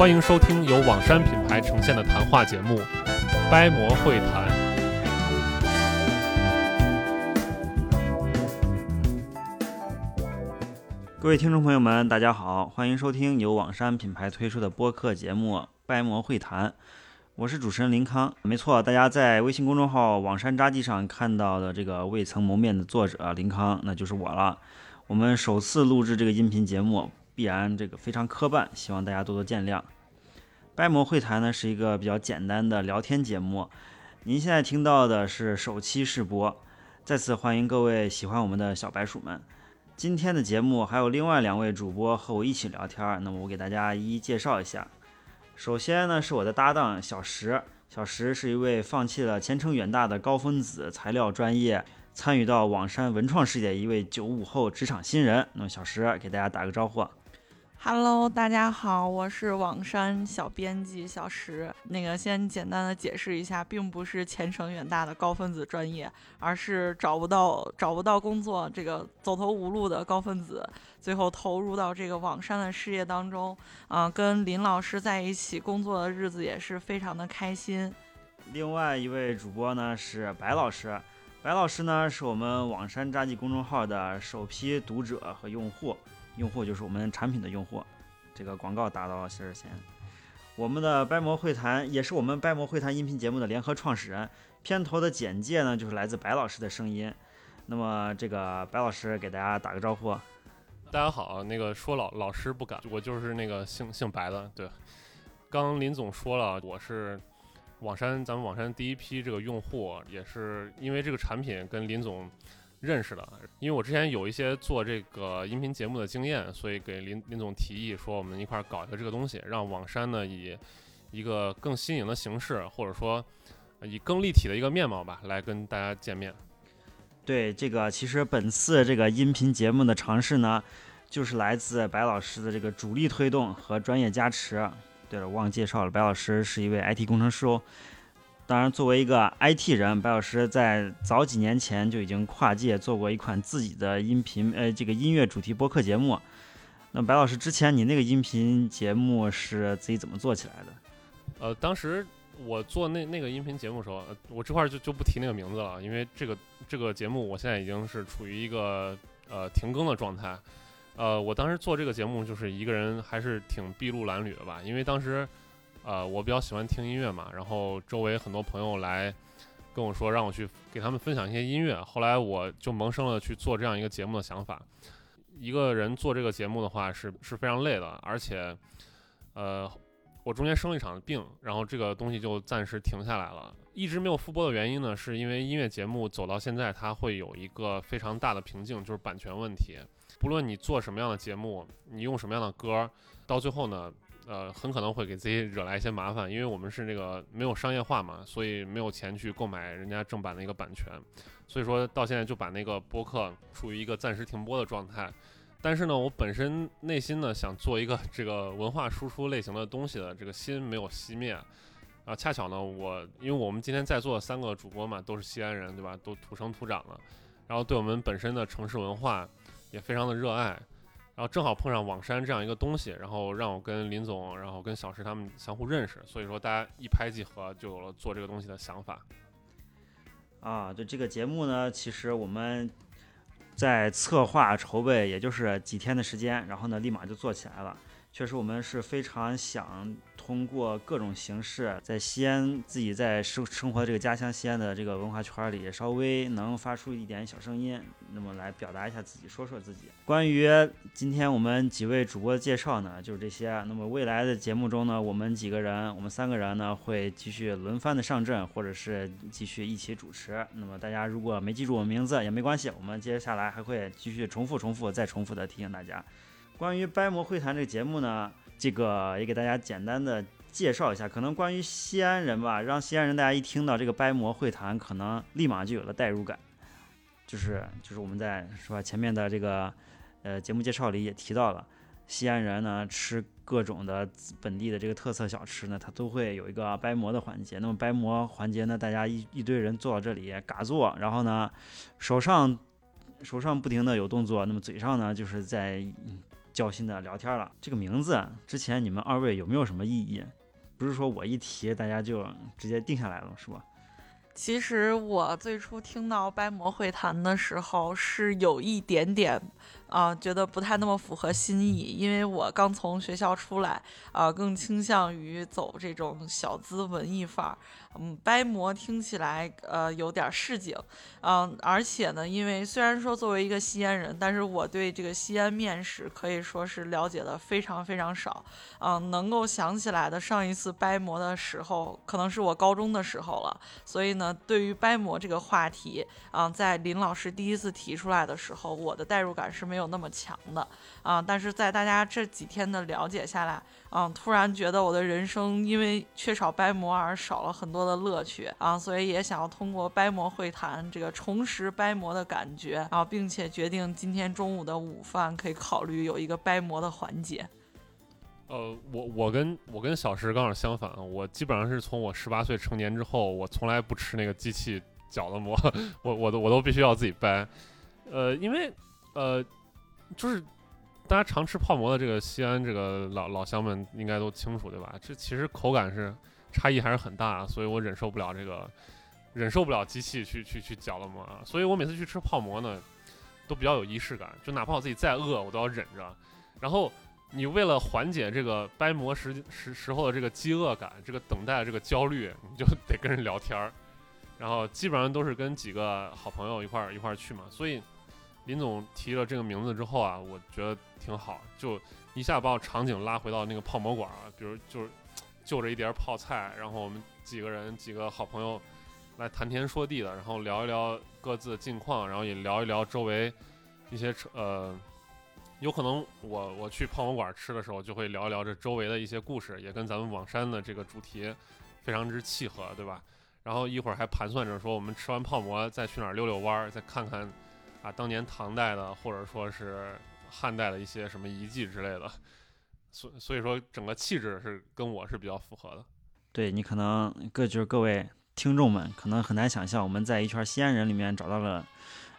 欢迎收听由网山品牌呈现的谈话节目《掰馍会谈》。各位听众朋友们，大家好，欢迎收听由网山品牌推出的播客节目《掰馍会谈》，我是主持人林康。没错，大家在微信公众号“网山札记”上看到的这个未曾谋面的作者林康，那就是我了。我们首次录制这个音频节目。必然这个非常磕绊，希望大家多多见谅。掰馍会谈呢是一个比较简单的聊天节目，您现在听到的是首期试播，再次欢迎各位喜欢我们的小白鼠们。今天的节目还有另外两位主播和我一起聊天，那么我给大家一一介绍一下。首先呢是我的搭档小石，小石是一位放弃了前程远大的高分子材料专业。参与到网山文创事业一位九五后职场新人，那么小石给大家打个招呼。Hello，大家好，我是网山小编辑小石。那个先简单的解释一下，并不是前程远大的高分子专业，而是找不到找不到工作，这个走投无路的高分子，最后投入到这个网山的事业当中。啊，跟林老师在一起工作的日子也是非常的开心。另外一位主播呢是白老师。白老师呢，是我们网山札记公众号的首批读者和用户，用户就是我们产品的用户。这个广告打到这儿先。我们的掰馍会谈也是我们掰馍会谈音频节目的联合创始人。片头的简介呢，就是来自白老师的声音。那么这个白老师给大家打个招呼。大家好，那个说老老师不敢，我就是那个姓姓白的。对，刚林总说了，我是。网山，咱们网山第一批这个用户也是因为这个产品跟林总认识的，因为我之前有一些做这个音频节目的经验，所以给林林总提议说，我们一块儿搞一个这个东西，让网山呢以一个更新颖的形式，或者说以更立体的一个面貌吧，来跟大家见面。对这个，其实本次这个音频节目的尝试呢，就是来自白老师的这个主力推动和专业加持。对了，忘介绍了，白老师是一位 IT 工程师哦。当然，作为一个 IT 人，白老师在早几年前就已经跨界做过一款自己的音频，呃，这个音乐主题播客节目。那白老师之前你那个音频节目是自己怎么做起来的？呃，当时我做那那个音频节目的时候，我这块就就不提那个名字了，因为这个这个节目我现在已经是处于一个呃停更的状态。呃，我当时做这个节目就是一个人，还是挺筚路蓝缕的吧。因为当时，呃，我比较喜欢听音乐嘛，然后周围很多朋友来跟我说，让我去给他们分享一些音乐。后来我就萌生了去做这样一个节目的想法。一个人做这个节目的话是是非常累的，而且，呃，我中间生了一场病，然后这个东西就暂时停下来了。一直没有复播的原因呢，是因为音乐节目走到现在，它会有一个非常大的瓶颈，就是版权问题。不论你做什么样的节目，你用什么样的歌，到最后呢，呃，很可能会给自己惹来一些麻烦，因为我们是那个没有商业化嘛，所以没有钱去购买人家正版的一个版权，所以说到现在就把那个播客处于一个暂时停播的状态。但是呢，我本身内心呢想做一个这个文化输出类型的东西的这个心没有熄灭，啊，恰巧呢，我因为我们今天在座的三个主播嘛都是西安人，对吧？都土生土长的，然后对我们本身的城市文化。也非常的热爱，然后正好碰上网山这样一个东西，然后让我跟林总，然后跟小石他们相互认识，所以说大家一拍即合，就有了做这个东西的想法。啊，对这个节目呢，其实我们在策划筹备，也就是几天的时间，然后呢，立马就做起来了。确实，我们是非常想。通过各种形式，在西安自己在生生活这个家乡西安的这个文化圈里，稍微能发出一点小声音，那么来表达一下自己，说说自己。关于今天我们几位主播的介绍呢，就是这些。那么未来的节目中呢，我们几个人，我们三个人呢，会继续轮番的上阵，或者是继续一起主持。那么大家如果没记住我名字也没关系，我们接下来还会继续重复、重复、再重复的提醒大家。关于掰馍会谈这个节目呢。这个也给大家简单的介绍一下。可能关于西安人吧，让西安人大家一听到这个掰馍会谈，可能立马就有了代入感。就是就是我们在是吧前面的这个呃节目介绍里也提到了，西安人呢吃各种的本地的这个特色小吃呢，它都会有一个掰馍的环节。那么掰馍环节呢，大家一一堆人坐到这里嘎坐，然后呢手上手上不停的有动作，那么嘴上呢就是在交心的聊天了。这个名字之前你们二位有没有什么异议？不是说我一提大家就直接定下来了是吧？其实我最初听到掰馍会谈的时候，是有一点点啊，觉得不太那么符合心意，因为我刚从学校出来啊，更倾向于走这种小资文艺范儿。嗯，掰馍听起来呃有点市井，嗯，而且呢，因为虽然说作为一个西安人，但是我对这个西安面食可以说是了解的非常非常少，嗯，能够想起来的上一次掰馍的时候，可能是我高中的时候了，所以呢，对于掰馍这个话题，啊，在林老师第一次提出来的时候，我的代入感是没有有那么强的，啊，但是在大家这几天的了解下来。嗯，突然觉得我的人生因为缺少掰馍而少了很多的乐趣啊，所以也想要通过掰馍会谈这个重拾掰馍的感觉啊，并且决定今天中午的午饭可以考虑有一个掰馍的环节。呃，我我跟我跟小石刚好相反，我基本上是从我十八岁成年之后，我从来不吃那个机器搅的馍，我我都我都必须要自己掰，呃，因为呃，就是。大家常吃泡馍的这个西安这个老老乡们应该都清楚对吧？这其实口感是差异还是很大，所以我忍受不了这个，忍受不了机器去去去搅了馍，所以我每次去吃泡馍呢，都比较有仪式感，就哪怕我自己再饿，我都要忍着。然后你为了缓解这个掰馍时时时候的这个饥饿感，这个等待的这个焦虑，你就得跟人聊天儿，然后基本上都是跟几个好朋友一块儿一块儿去嘛，所以。林总提了这个名字之后啊，我觉得挺好，就一下把我场景拉回到那个泡馍馆啊。比如就是就着一碟泡菜，然后我们几个人几个好朋友来谈天说地的，然后聊一聊各自的近况，然后也聊一聊周围一些呃，有可能我我去泡馍馆吃的时候，就会聊一聊这周围的一些故事，也跟咱们网山的这个主题非常之契合，对吧？然后一会儿还盘算着说，我们吃完泡馍再去哪儿溜溜弯儿，再看看。啊，当年唐代的或者说是汉代的一些什么遗迹之类的，所所以说整个气质是跟我是比较符合的。对你可能各就是各位听众们可能很难想象，我们在一圈西安人里面找到了，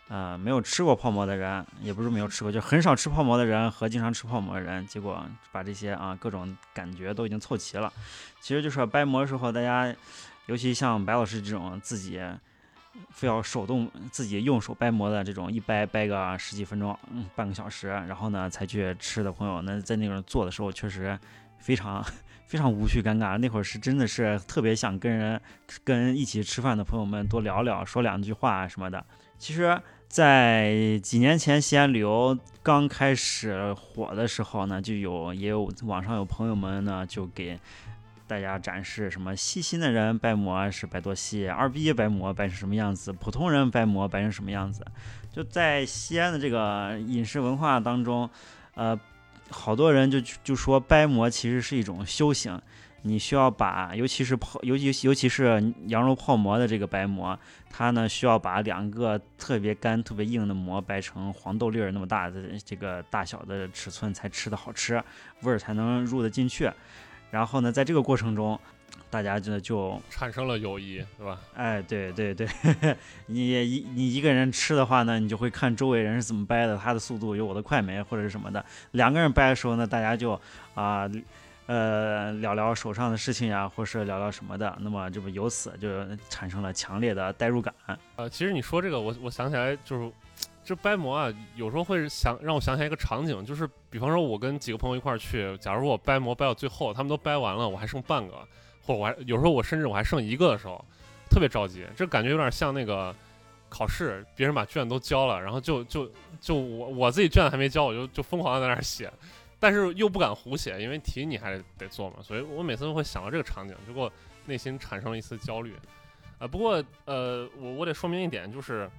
呃，没有吃过泡馍的人，也不是没有吃过，就很少吃泡馍的人和经常吃泡馍的人，结果把这些啊各种感觉都已经凑齐了。其实就是掰馍的时候，大家尤其像白老师这种自己。非要手动自己用手掰馍的这种，一掰掰个十几分钟，嗯，半个小时，然后呢才去吃的朋友，那在那种做的时候，确实非常非常无趣尴尬。那会儿是真的是特别想跟人跟一起吃饭的朋友们多聊聊，说两句话什么的。其实，在几年前西安旅游刚开始火的时候呢，就有也有网上有朋友们呢就给。大家展示什么？细心的人掰馍是掰多细，二逼掰馍掰成什么样子？普通人掰馍掰成什么样子？就在西安的这个饮食文化当中，呃，好多人就就说掰馍其实是一种修行。你需要把，尤其是泡，尤其尤其是羊肉泡馍的这个掰馍，它呢需要把两个特别干、特别硬的馍掰成黄豆粒儿那么大的这个大小的尺寸，才吃的好吃，味儿才能入得进去。然后呢，在这个过程中，大家就就产生了友谊，对吧？哎，对对对，你一你一个人吃的话呢，你就会看周围人是怎么掰的，他的速度有我的快没，或者是什么的。两个人掰的时候呢，大家就啊呃聊聊手上的事情呀，或是聊聊什么的。那么这不由此就产生了强烈的代入感。呃，其实你说这个，我我想起来就是。这掰馍啊，有时候会想让我想起来一个场景，就是比方说，我跟几个朋友一块儿去，假如我掰馍掰到最后，他们都掰完了，我还剩半个，或者我还有时候我甚至我还剩一个的时候，特别着急，这感觉有点像那个考试，别人把卷都交了，然后就就就我我自己卷子还没交，我就就疯狂的在那儿写，但是又不敢胡写，因为题你还得做嘛，所以我每次都会想到这个场景，就给我内心产生了一丝焦虑。啊，不过呃，我我得说明一点，就是。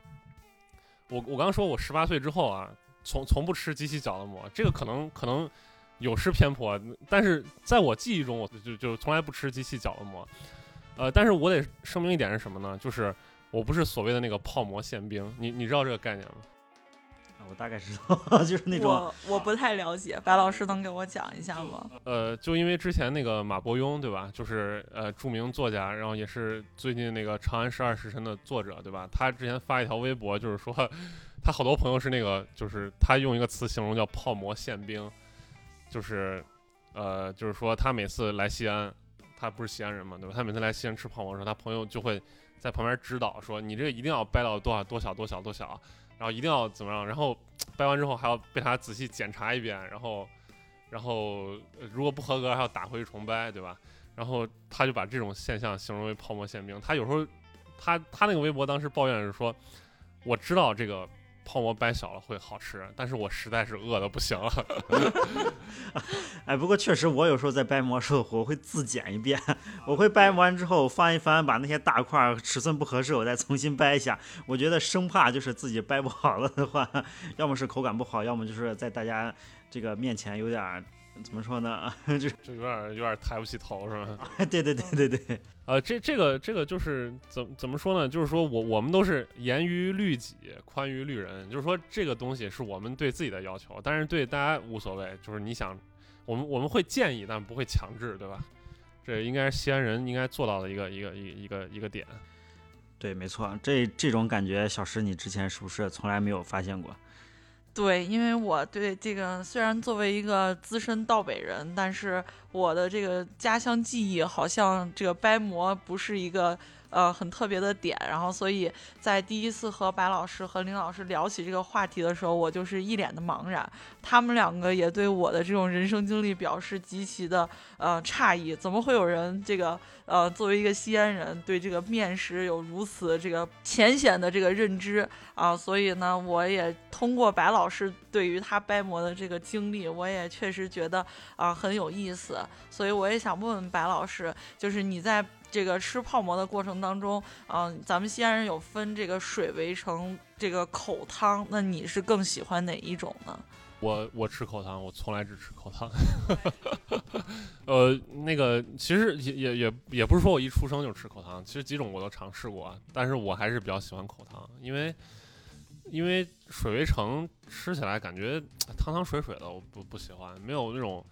我我刚说，我十八岁之后啊，从从不吃机器搅的馍，这个可能可能有失偏颇，但是在我记忆中，我就就从来不吃机器搅的馍。呃，但是我得声明一点是什么呢？就是我不是所谓的那个泡馍馅饼，你你知道这个概念吗？我大概知道，就是那种我我不太了解，白老师能给我讲一下吗？呃，就因为之前那个马伯庸，对吧？就是呃著名作家，然后也是最近那个《长安十二时辰》的作者，对吧？他之前发一条微博，就是说他好多朋友是那个，就是他用一个词形容叫“泡馍宪兵”，就是呃，就是说他每次来西安，他不是西安人嘛，对吧？他每次来西安吃泡馍的时候，他朋友就会在旁边指导说：“你这个一定要掰到多少多小多小多小。”然后一定要怎么样？然后掰完之后还要被他仔细检查一遍，然后，然后如果不合格还要打回去重掰，对吧？然后他就把这种现象形容为泡沫馅饼。他有时候，他他那个微博当时抱怨是说，我知道这个。泡馍掰小了会好吃，但是我实在是饿的不行了。哎，不过确实，我有时候在掰馍时候，我会自检一遍，我会掰完之后翻一翻，把那些大块尺寸不合适，我再重新掰一下。我觉得生怕就是自己掰不好了的话，要么是口感不好，要么就是在大家这个面前有点。怎么说呢？就就有点有点抬不起头，是吧？对对对对对。呃，这这个这个就是怎怎么说呢？就是说我我们都是严于律己，宽于律人。就是说这个东西是我们对自己的要求，但是对大家无所谓。就是你想，我们我们会建议，但不会强制，对吧？这应该是西安人应该做到的一个一个一一个一个点。对，没错。这这种感觉，小石，你之前是不是从来没有发现过？对，因为我对这个虽然作为一个资深道北人，但是我的这个家乡记忆好像这个掰馍不是一个。呃，很特别的点，然后所以在第一次和白老师和林老师聊起这个话题的时候，我就是一脸的茫然。他们两个也对我的这种人生经历表示极其的呃诧异，怎么会有人这个呃作为一个西安人对这个面食有如此这个浅显的这个认知啊？所以呢，我也通过白老师对于他掰馍的这个经历，我也确实觉得啊很有意思。所以我也想问问白老师，就是你在。这个吃泡馍的过程当中，嗯，咱们西安人有分这个水围城这个口汤，那你是更喜欢哪一种呢？我我吃口汤，我从来只吃口汤。呃，那个其实也也也也不是说我一出生就吃口汤，其实几种我都尝试过，但是我还是比较喜欢口汤，因为因为水围城吃起来感觉汤汤水水的，我不不喜欢，没有那种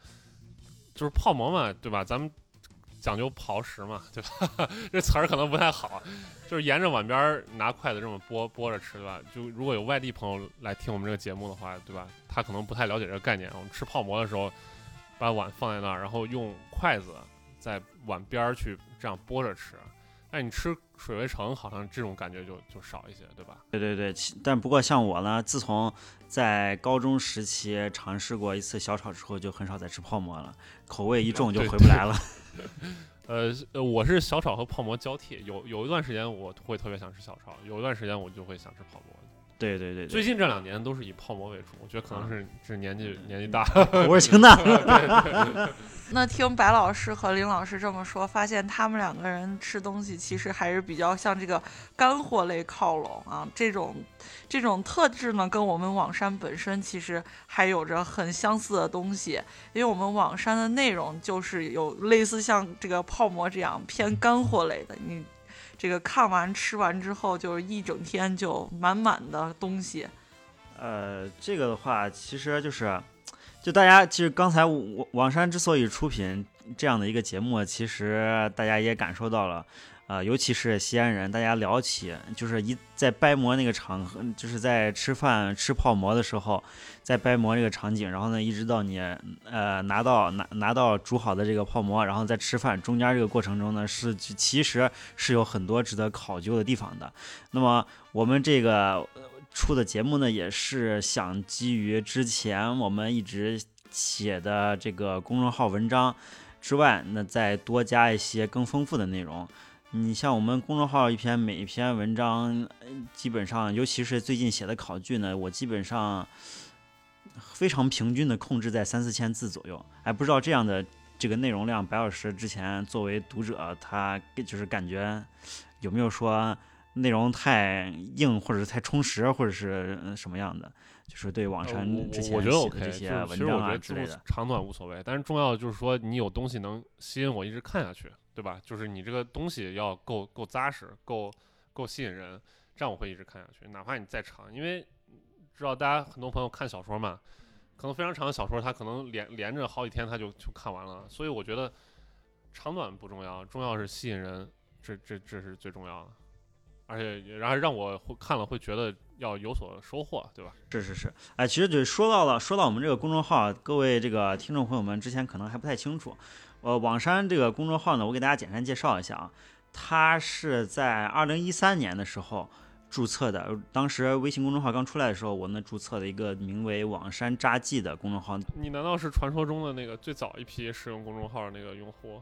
就是泡馍嘛，对吧？咱们。讲究刨食嘛，对吧？这词儿可能不太好，就是沿着碗边拿筷子这么拨拨着吃，对吧？就如果有外地朋友来听我们这个节目的话，对吧？他可能不太了解这个概念。我们吃泡馍的时候，把碗放在那儿，然后用筷子在碗边儿去这样拨着吃。哎，你吃水围城好像这种感觉就就少一些，对吧？对对对，但不过像我呢，自从在高中时期尝试过一次小炒之后，就很少再吃泡馍了，口味一重就回不来了。呃，我是小炒和泡馍交替，有有一段时间我会特别想吃小炒，有一段时间我就会想吃泡馍。对对对，最近这两年都是以泡馍为主，我觉得可能是是年纪年纪大，我是清淡。那听白老师和林老师这么说，发现他们两个人吃东西其实还是比较向这个干货类靠拢啊。这种这种特质呢，跟我们网山本身其实还有着很相似的东西，因为我们网山的内容就是有类似像这个泡馍这样偏干货类的，你。这个看完吃完之后，就是一整天就满满的东西。呃，这个的话，其实就是，就大家其实刚才网网山之所以出品这样的一个节目，其实大家也感受到了。啊，尤其是西安人，大家聊起就是一在掰馍那个场合，就是在吃饭吃泡馍的时候，在掰馍这个场景，然后呢，一直到你呃拿到拿拿到煮好的这个泡馍，然后在吃饭中间这个过程中呢，是其实是有很多值得考究的地方的。那么我们这个出的节目呢，也是想基于之前我们一直写的这个公众号文章之外，那再多加一些更丰富的内容。你像我们公众号一篇每一篇文章，基本上，尤其是最近写的考据呢，我基本上非常平均的控制在三四千字左右。哎，不知道这样的这个内容量，白老师之前作为读者，他就是感觉有没有说内容太硬，或者是太充实，或者是呃什么样的，就是对网呃山我之前我觉得写的这些文章啊之类的。长短无所谓，但是重要的就是说你有东西能吸引我一直看下去，对吧？就是你这个东西要够够扎实，够够吸引人，这样我会一直看下去，哪怕你再长，因为知道大家很多朋友看小说嘛，可能非常长的小说，他可能连连着好几天他就就看完了，所以我觉得长短不重要，重要是吸引人，这这这是最重要的。而且，然后让我会看了会觉得要有所收获，对吧？是是是，哎，其实就说到了，说到我们这个公众号，各位这个听众朋友们之前可能还不太清楚，呃，网山这个公众号呢，我给大家简单介绍一下啊，它是在二零一三年的时候注册的，当时微信公众号刚出来的时候，我呢注册了一个名为“网山札记”的公众号，你难道是传说中的那个最早一批使用公众号的那个用户？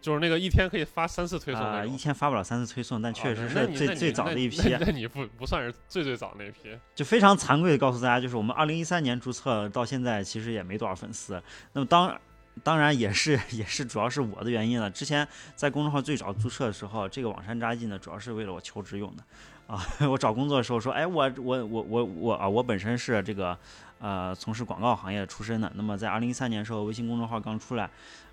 就是那个一天可以发三次推送啊？一天发不了三次推送，但确实是最、最早的一批那，那你不不算是最最早那一批。就非常惭愧的告诉大家，就是我们二零一三年注册到现在，其实也没多少粉丝。那么当当然也是 也是主要是我的原因了。之前在公众号最早注册的时候，这个网山扎记呢，主要是为了我求职用的啊。我找工作的时候说，哎，我我我我我啊，我本身是这个呃从事广告行业出身的。那么在二零一三年的时候，微信公众号刚出来，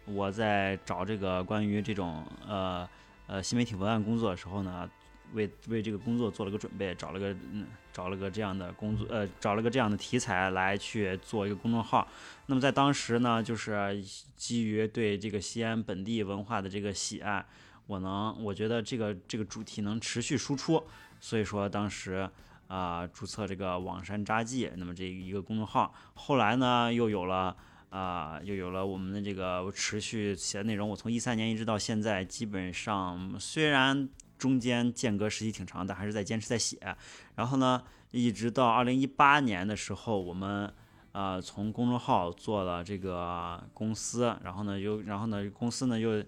我在找这个关于这种呃呃新媒体文案工作的时候呢。为为这个工作做了个准备，找了个嗯，找了个这样的工作，呃，找了个这样的题材来去做一个公众号。那么在当时呢，就是基于对这个西安本地文化的这个喜爱，我能，我觉得这个这个主题能持续输出，所以说当时啊、注册这个网山札记，那么这一个公众号，后来呢又有了。啊、又有了我们的这个持续写的内容。我从一三年一直到现在，基本上虽然中间间隔时期挺长，但还是在坚持在写。然后呢，一直到二零一八年的时候，我们呃从公众号做了这个公司，然后呢又然后呢公司呢又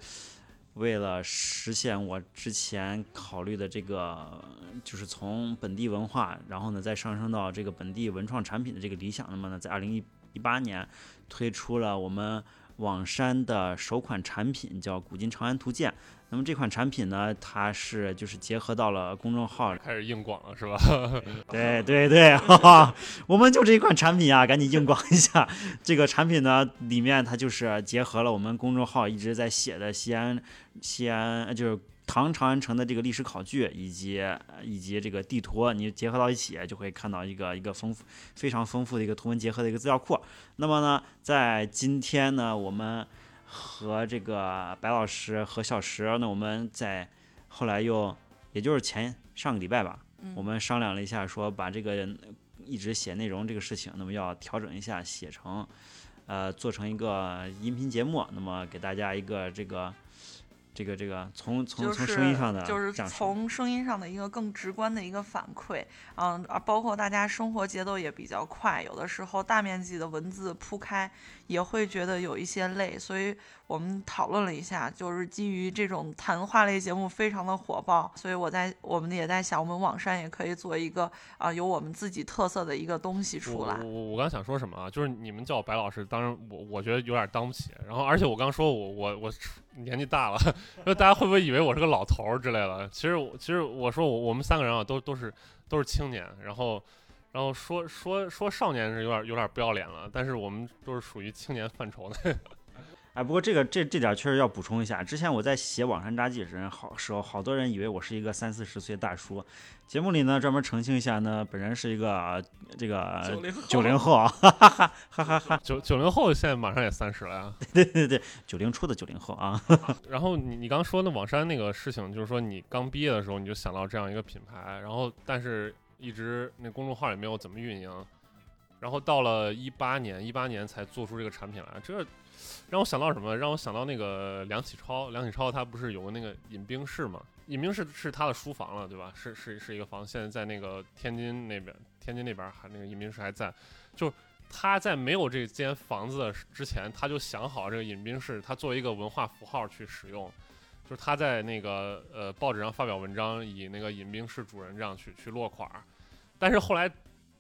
为了实现我之前考虑的这个，就是从本地文化，然后呢再上升到这个本地文创产品的这个理想，那么呢在二零一一八年推出了我们网山的首款产品，叫《古今长安图鉴》。那么这款产品呢，它是就是结合到了公众号开始硬广了是吧？对 对对，哈哈，我们就这一款产品啊，赶紧硬广一下。这个产品呢，里面它就是结合了我们公众号一直在写的西安，西安呃就是唐长安城的这个历史考据，以及呃以及这个地图，你结合到一起，就会看到一个一个丰富非常丰富的一个图文结合的一个资料库。那么呢，在今天呢，我们和这个白老师和小石，那我们在后来又也就是前上个礼拜吧，嗯我们商量了一下，说把这个一直写内容这个事情，那么要调整一下，写成呃做成一个音频节目，那么给大家一个这个这个这个从从从声音上的就是从声音上的一个更直观的一个反馈，嗯，啊，包括大家生活节奏也比较快，有的时候大面积的文字铺开也会觉得有一些累，所以我们讨论了一下，就是基于这种谈话类节目非常的火爆，所以我在我们也在想，我们网上也可以做一个啊、有我们自己特色的一个东西出来我我。我刚想说什么啊？就是你们叫我白老师，当然我我觉得有点当不起。然后而且我刚说我我我年纪大了，说大家会不会以为我是个老头儿之类的？其实其实我说我我们三个人啊都都是都是青年，然后然后说说说少年是有点有点不要脸了，但是我们都是属于青年范畴的。哎，不过这个这这点确实要补充一下。之前我在写网山札记时，好时候好多人以为我是一个三四十岁的大叔。节目里呢，专门澄清一下呢，本人是一个呃这个九零后啊，哈哈哈哈哈哈。九九零后现在马上也三十了呀。对对对，九零初的九零后啊。然后你你刚说那网山那个事情，就是说你刚毕业的时候你就想到这样一个品牌，然后但是一直那公众号也没有怎么运营，然后到了一八年，一八年才做出这个产品来，这让我想到什么？让我想到那个梁启超，梁启超他不是有个那个饮冰室嘛？饮冰室是他的书房了，对吧？是是是一个房，现在在那个天津那边，天津那边还那个饮冰室还在，就。他在没有这间房子之前，他就想好这个饮冰室，他作为一个文化符号去使用，就是他在那个呃报纸上发表文章，以那个饮冰室主人这样去去落款儿。但是后来，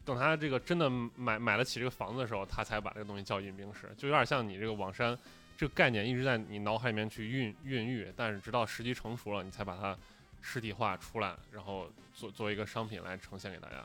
等他这个真的买买得起这个房子的时候，他才把这个东西叫饮冰室，就有点像你这个网山这个概念一直在你脑海里面去孕孕育，但是直到时机成熟了，你才把它实体化出来，然后做作为一个商品来呈现给大家。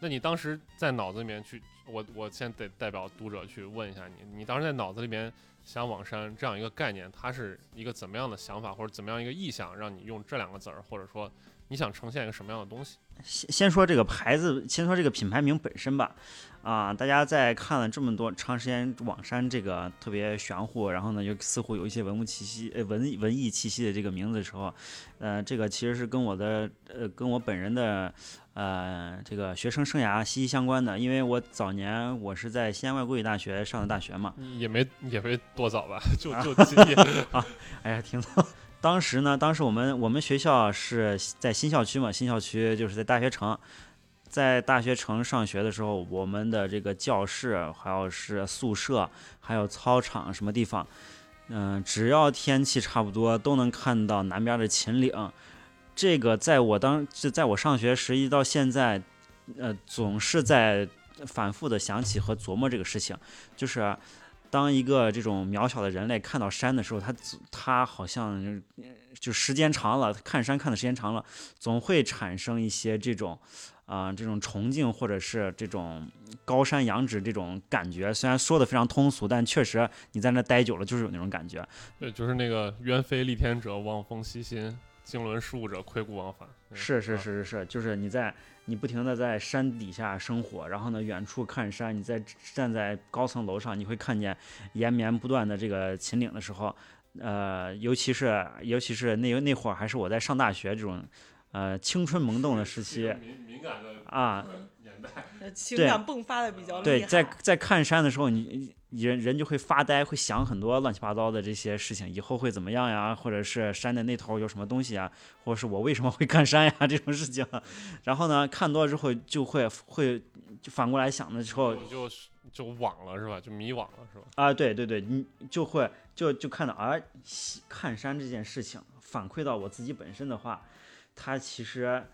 那你当时在脑子里面去，我我先得代表读者去问一下你，你当时在脑子里面想网山这样一个概念，它是一个怎么样的想法或者怎么样一个意向，让你用这两个字儿，或者说你想呈现一个什么样的东西？先先说这个牌子，先说这个品牌名本身吧。啊，大家在看了这么多长时间网山这个特别玄乎，然后呢又似乎有一些文物气息、呃文文艺气息的这个名字的时候，呃，这个其实是跟我的呃跟我本人的呃这个学生生涯息息相关的。因为我早年我是在西安外国语大学上的大学嘛，也没也没多早吧，就就 啊，哎呀，挺早。当时呢，当时我们我们学校是在新校区嘛，新校区就是在大学城。在大学城上学的时候，我们的这个教室，还有是宿舍，还有操场什么地方，嗯，只要天气差不多，都能看到南边的秦岭。这个在我当就在我上学时，一到现在，呃，总是在反复的想起和琢磨这个事情。就是当一个这种渺小的人类看到山的时候，他他好像就时间长了，看山看的时间长了，总会产生一些这种。啊，这种崇敬或者是这种高山仰止这种感觉，虽然说的非常通俗，但确实你在那待久了就是有那种感觉。对，就是那个鸢飞戾天者望风息心，经纶事务者窥谷往返。是是是是是，就是你在你不停的在山底下生活，然后呢远处看山，你在站在高层楼上，你会看见延绵不断的这个秦岭的时候，呃，尤其是尤其是那那会儿还是我在上大学这种。呃，青春萌动的时期，敏感的啊年代，情感迸发的比较对，在在看山的时候，你人人就会发呆，会想很多乱七八糟的这些事情，以后会怎么样呀？或者是山的那头有什么东西啊？或者是我为什么会 看山呀？这种事情，然后呢，看多了之后就会会就反过来想的时候，就就惘了是吧？就迷惘了是吧？啊，对对对，你就会就就看到啊，看山这件事情反馈到我自己本身的话。它其实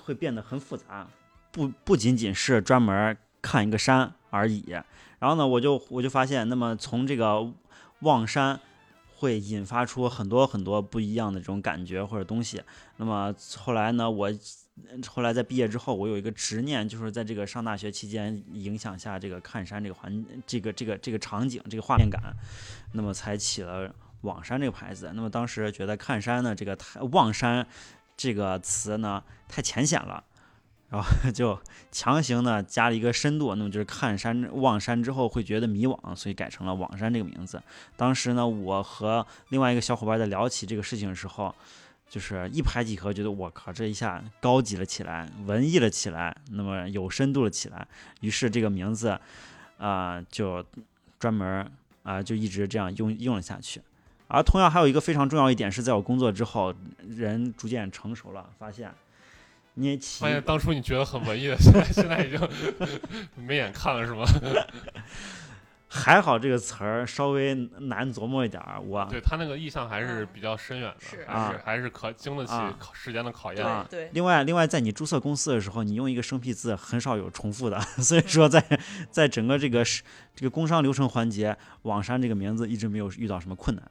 会变得很复杂，不不仅仅是专门看一个山而已。然后呢，我就我就发现，那么从这个望山会引发出很多很多不一样的这种感觉或者东西。那么后来呢，我后来在毕业之后，我有一个执念，就是在这个上大学期间影响下，这个看山这个环这个这个这个场景这个画面感，那么才起了望山这个牌子。那么当时觉得看山呢，这个太望山。这个词呢太浅显了，然后 就强行呢加了一个深度，那么就是看山望山之后会觉得迷惘，所以改成了望山这个名字。当时呢，我和另外一个小伙伴在聊起这个事情的时候，就是一拍即合，觉得我靠，这一下高级了起来，文艺了起来，那么有深度了起来。于是这个名字啊，就专门啊，就一直这样用用了下去。而同样还有一个非常重要一点是，在我工作之后，人逐渐成熟了，发现你发现当初你觉得很文艺的，现在现在已经 没眼看了，是吗？还好这个词儿稍微难琢磨一点儿，我对他那个意象还是比较深远的，还是还是可经得起时间的考验。对，另外另外，在你注册公司的时候，你用一个生僻字很少有重复的，所以说在在整个这个是这个工商流程环节，网山这个名字一直没有遇到什么困难。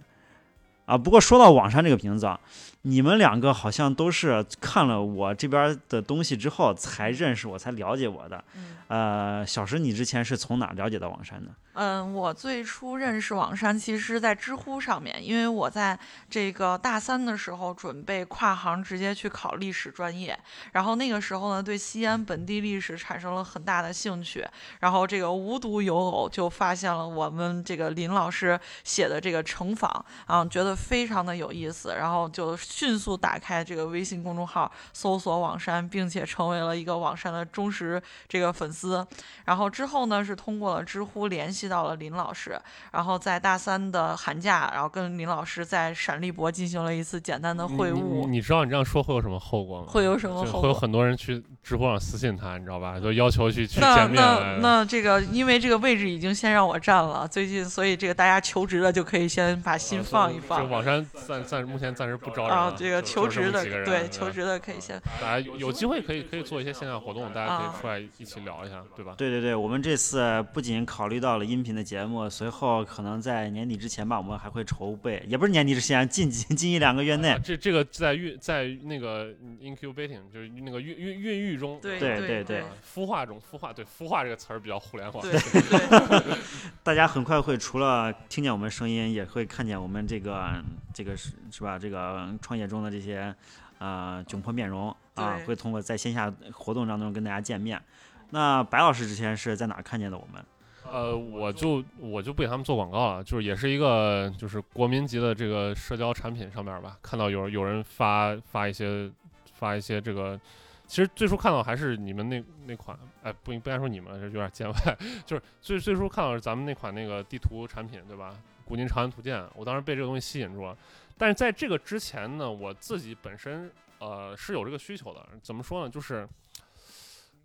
啊，不过说到网山这个名字啊，你们两个好像都是看了我这边的东西之后才认识我，才了解我的。呃，小石，你之前是从哪了解到王山的？嗯，我最初认识网山，其实在知乎上面，因为我在这个大三的时候准备跨行，直接去考历史专业。然后那个时候呢，对西安本地历史产生了很大的兴趣。然后这个无独有偶，就发现了我们这个林老师写的这个成访，啊，觉得非常的有意思。然后就迅速打开这个微信公众号，搜索网山，并且成为了一个网山的忠实这个粉丝。然后之后呢，是通过了知乎联系。到了林老师，然后在大三的寒假，然后跟林老师在陕历博进行了一次简单的会晤。你知道你这样说会有什么后果吗？会有什么后果？会有很多人去知乎上私信他，你知道吧？就要求去去见面。那那那这个，因为这个位置已经先让我占了，最近，所以这个大家求职的就可以先把心放一放。网山暂暂目前暂时不招人啊，这个求职的对求职的可以先大家有有机会可以可以做一些线下活动，大家可啊以出来一起聊一下，对吧？对对对，我们这次不仅考虑到了音频的节目，随后可能在年底之前吧，我们还会筹备，也不是年底之前，近近近一两个月内啊，这这个在孕在那个 incubating 就是那个孕孕孕育中，对对对对啊孵化中孵化对孵化这个词儿比较互联网，对 对大家很快会除了听见我们声音，也会看见我们这个这个是是吧？这个创业中的这些呃窘迫面容啊，会通过在线下活动当中跟大家见面。那白老师之前是在哪看见的我们？呃，我就我就不给他们做广告了，就是也是一个就是国民级的这个社交产品上面吧，看到有有人发发一些发一些这个，其实最初看到还是你们那那款，哎，不应该说你们，这有点见外，就是最最初看到是咱们那款那个地图产品，对吧？古今长安图鉴，我当时被这个东西吸引住了。但是在这个之前呢，我自己本身呃是有这个需求的，怎么说呢？就是。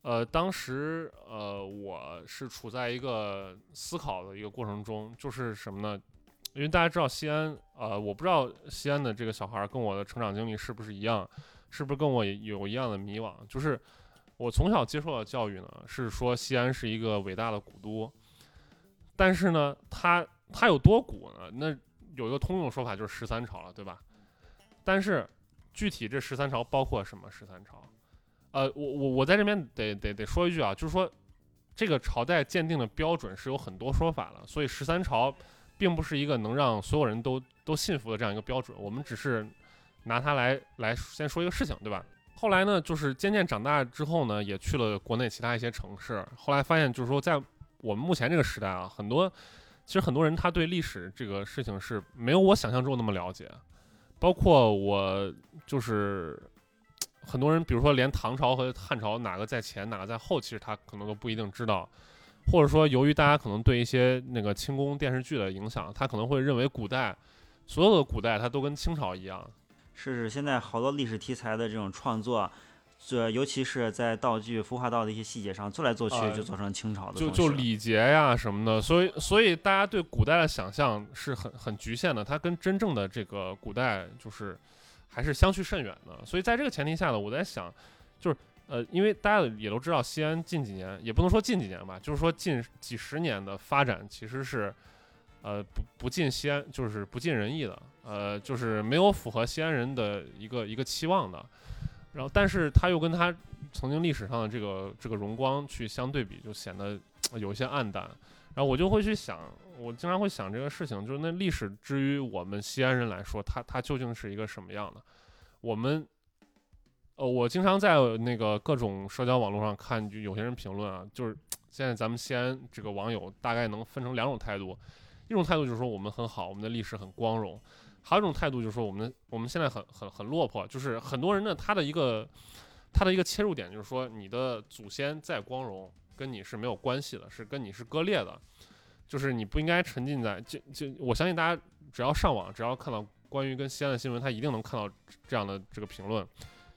呃，当时呃，我是处在一个思考的一个过程中，就是什么呢？因为大家知道西安，呃，我不知道西安的这个小孩儿跟我的成长经历是不是一样，是不是跟我有一样的迷惘？就是我从小接受的教育呢，是说西安是一个伟大的古都，但是呢，它它有多古呢？那有一个通用说法就是十三朝了，对吧？但是具体这十三朝包括什么十三朝？呃，我我我在这边得得得说一句啊，就是说，这个朝代鉴定的标准是有很多说法的，所以十三朝并不是一个能让所有人都都信服的这样一个标准。我们只是拿它来来先说一个事情，对吧？后来呢，就是渐渐长大之后呢，也去了国内其他一些城市，后来发现就是说，在我们目前这个时代啊，很多其实很多人他对历史这个事情是没有我想象中那么了解，包括我就是。很多人，比如说连唐朝和汉朝哪个在前，哪个在后，其实他可能都不一定知道，或者说由于大家可能对一些那个清宫电视剧的影响，他可能会认为古代所有的古代它都跟清朝一样。是是，现在好多历史题材的这种创作，这尤其是在道具孵化道的一些细节上做来做去，呃就做成清朝的就就礼节呀什么的，所以所以大家对古代的想象是很很局限的，它跟真正的这个古代就是。还是相去甚远的，所以在这个前提下呢，我在想，就是呃，因为大家也都知道，西安近几年也不能说近几年吧，就是说近几十年的发展其实是，呃，不不尽西安就是不尽人意的，呃，就是没有符合西安人的一个一个期望的，然后但是他又跟他曾经历史上的这个这个荣光去相对比，就显得 有一些暗淡，然后我就会去想。我经常会想这个事情，就是那历史之于我们西安人来说，它它究竟是一个什么样的？我们，呃，我经常在那个各种社交网络上看，就有些人评论啊，就是 现在咱们西安这个网友大概能分成两种态度，一种态度就是说我们很好，我们的历史很光荣；还有一种态度就是说我们我们现在很很很落魄，就是很多人呢他的一个他的一个切入点就是说你的祖先再光荣，跟你是没有关系的，是跟你是割裂的。就是你不应该沉浸在就就我相信大家只要上网，只要看到关于跟西安的新闻，他一定能看到这样的这个评论，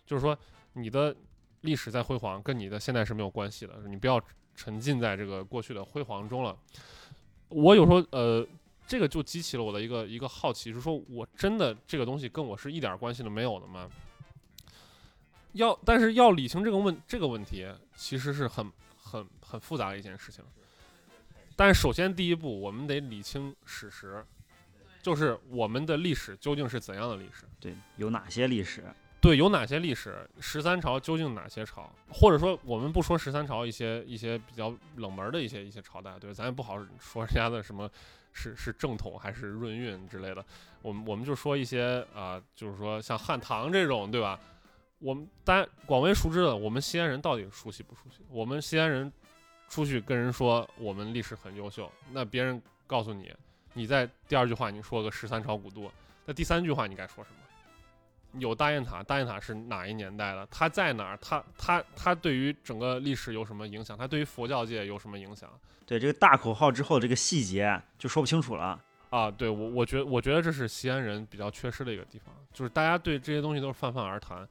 就是说你的历史在辉煌，跟你的现在是没有关系的，你不要沉浸在这个过去的辉煌中了。我有时候呃，这个就激起了我的一个一个好奇，就是说我真的这个东西跟我是一点关系都没有的吗？要但是要理清这个问这个问题，其实是很很很复杂的一件事情。但是首先第一步，我们得理清史实，就是我们的历史究竟是怎样的历史？对，有哪些历史？对，有哪些历史？十三朝究竟哪些朝？或者说，我们不说十三朝，一些一些比较冷门的一些一些朝代，对，咱也不好说人家的什么是是正统还是润运之类的。我们我们就说一些啊、就是说像汉唐这种，对吧？我们大家广为熟知的，我们西安人到底熟悉不熟悉？我们西安人。出去跟人说我们历史很优秀，那别人告诉你，你在第二句话你说个十三朝古都，那第三句话你该说什么？有大雁塔，大雁塔是哪一年代的？它在哪儿？它它它对于整个历史有什么影响？它对于佛教界有什么影响？对这个大口号之后，这个细节就说不清楚了啊！对我，我觉我觉得这是西安人比较缺失的一个地方，就是大家对这些东西都是泛泛而谈。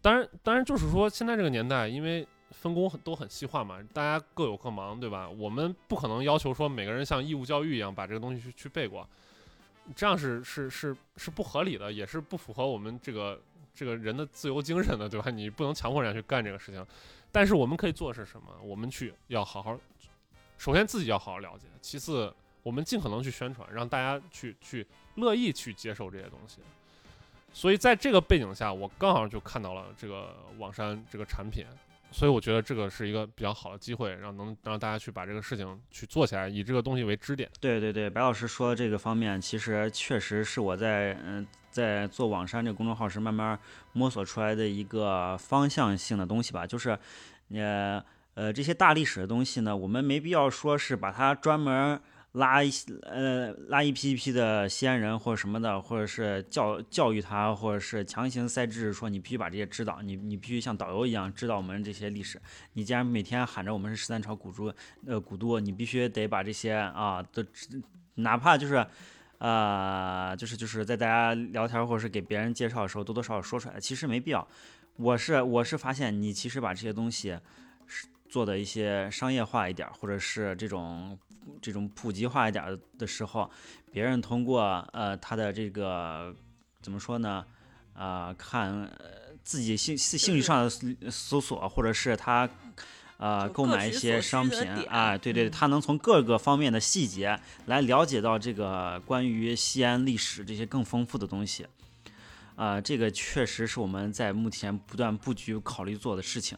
当然，当然就是说现在这个年代，因为分工很都很细化嘛，大家各有各忙，对吧？我们不可能要求说每个人像义务教育一样把这个东西去去背过。这样是是是是不合理的，也是不符合我们这个这个人的自由精神的，对吧？你不能强迫人家去干这个事情。但是我们可以做的是什么？我们去要好好，首先自己要好好了解，其次我们尽可能去宣传，让大家去去乐意去接受这些东西。所以在这个背景下，我刚好就看到了这个网山这个产品，所以我觉得这个是一个比较好的机会，让能让大家去把这个事情去做起来，以这个东西为支点。对对对，白老师说的这个方面，其实确实是我在嗯在做网山这个公众号时慢慢摸索出来的一个方向性的东西吧，就是呃呃这些大历史的东西呢，我们没必要说是把它专门。拉一呃拉一批一批的西安人或者什么的，或者是教教育他，或者是强行塞知识，说你必须把这些知道，你你必须像导游一样知道我们这些历史。你既然每天喊着我们是十三朝古都，呃古都，你必须得把这些啊都，哪怕就是呃就是就是在大家聊天或者是给别人介绍的时候多多少少说出来，其实没必要。我是我是发现你其实把这些东西是做的一些商业化一点，或者是这种。这种普及化一点的时候，别人通过呃他的这个怎么说呢？啊，看自己兴兴趣上的搜索，或者是他呃购买一些商品啊，对对，他能从各个方面的细节来了解到这个关于西安历史这些更丰富的东西。啊，这个确实是我们在目前不断布局考虑做的事情。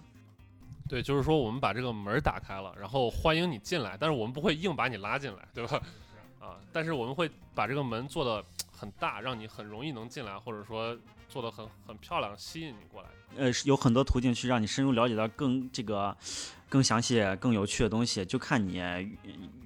对，就是说我们把这个门打开了，然后欢迎你进来，但是我们不会硬把你拉进来，对吧？啊，但是我们会把这个门做的很大，让你很容易能进来，或者说做的很很漂亮，吸引你过来。呃，有很多途径去让你深入了解到更这个更详细、更有趣的东西，就看你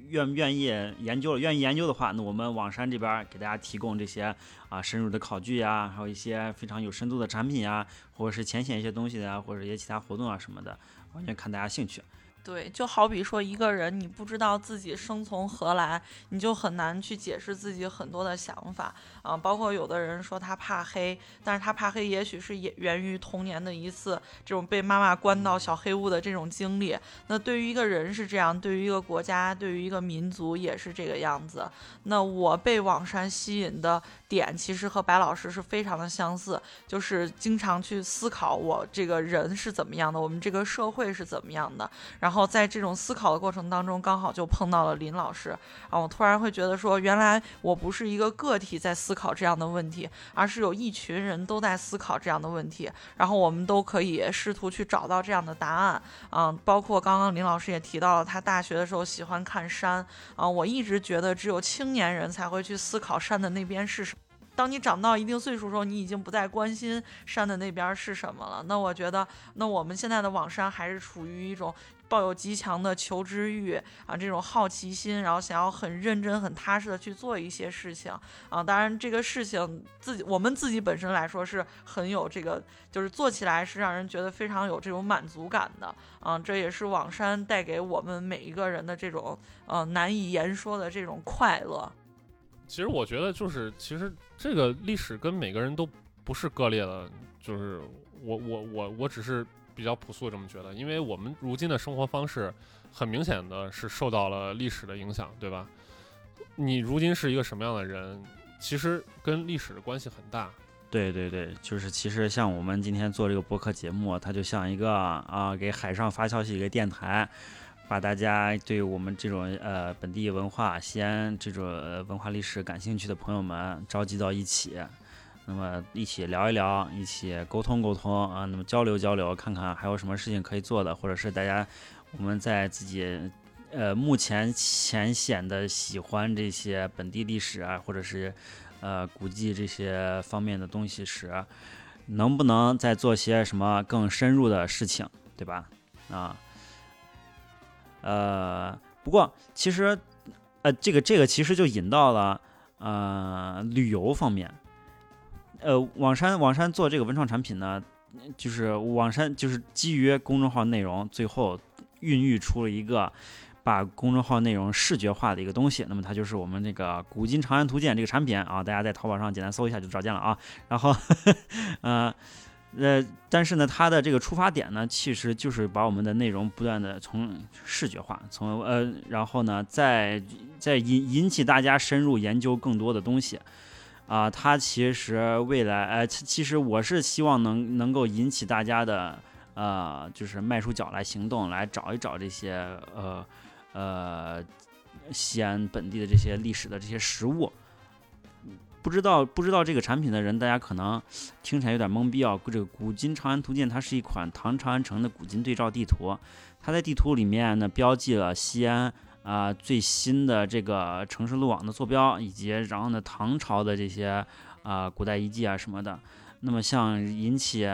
愿不愿意研究了。愿意研究的话，那我们网山这边给大家提供这些啊深入的考据呀，还有一些非常有深度的产品呀，或者是浅显一些东西的，或者一些其他活动啊什么的。完全看大家兴趣。对，就好比说一个人，你不知道自己生从何来，你就很难去解释自己很多的想法啊。包括有的人说他怕黑，但是他怕黑也许是也源于童年的一次这种被妈妈关到小黑屋的这种经历。那对于一个人是这样，对于一个国家，对于一个民族也是这个样子。那我被网山吸引的点，其实和白老师是非常的相似，就是经常去思考我这个人是怎么样的，我们这个社会是怎么样的，然后。在这种思考的过程当中，刚好就碰到了林老师啊，我突然会觉得说，原来我不是一个个体在思考这样的问题，而是有一群人都在思考这样的问题，然后我们都可以试图去找到这样的答案啊。包括刚刚林老师也提到了，他大学的时候喜欢看山啊，我一直觉得只有青年人才会去思考山的那边是什么。当你长到一定岁数的时候，你已经不再关心山的那边是什么了。那我觉得，那我们现在的网山还是处于一种。抱有极强的求知欲啊，这种好奇心，然后想要很认真、很踏实的去做一些事情啊。当然，这个事情自己我们自己本身来说是很有这个，就是做起来是让人觉得非常有这种满足感的啊。这也是网山带给我们每一个人的这种呃难以言说的这种快乐。其实我觉得，就是其实这个历史跟每个人都不是割裂的，就是我我我我只是。比较朴素这么觉得，因为我们如今的生活方式，很明显的是受到了历史的影响，对吧？你如今是一个什么样的人，其实跟历史的关系很大。对对对，就是其实像我们今天做这个播客节目，它就像一个啊，给海上发消息一个电台，把大家对我们这种呃本地文化、西安这种文化历史感兴趣的朋友们召集到一起。那么一起聊一聊，一起沟通沟通啊，那么交流交流，看看还有什么事情可以做的，或者是大家我们在自己呃目前浅显的喜欢这些本地历史啊，或者是呃古迹这些方面的东西时，能不能再做些什么更深入的事情，对吧？啊，呃，不过其实呃这个这个其实就引到了呃旅游方面。呃，网山网山做这个文创产品呢，就是网山就是基于公众号内容，最后孕育出了一个把公众号内容视觉化的一个东西。那么它就是我们这个“古今长安图鉴”这个产品啊，大家在淘宝上简单搜一下就找见了啊。然后，呃，呃，但是呢，它的这个出发点呢，其实就是把我们的内容不断的从视觉化，从呃，然后呢，再再引引起大家深入研究更多的东西。啊，它其实未来，呃，其实我是希望能能够引起大家的，呃，就是迈出脚来行动，来找一找这些，呃，呃，西安本地的这些历史的这些实物。不知道不知道这个产品的人，大家可能听起来有点懵逼啊。这个《古今长安图鉴》它是一款唐长安城的古今对照地图，它在地图里面呢标记了西安。啊，最新的这个城市路网的坐标，以及然后呢，唐朝的这些啊古代遗迹啊什么的。那么像引起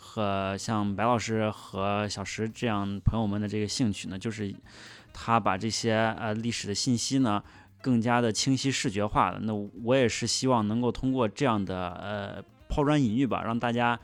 和像白老师和小石这样朋友们的这个兴趣呢，就是他把这些呃历史的信息呢更加的清晰视觉化的。那我也是希望能够通过这样的呃抛砖引玉吧，让大家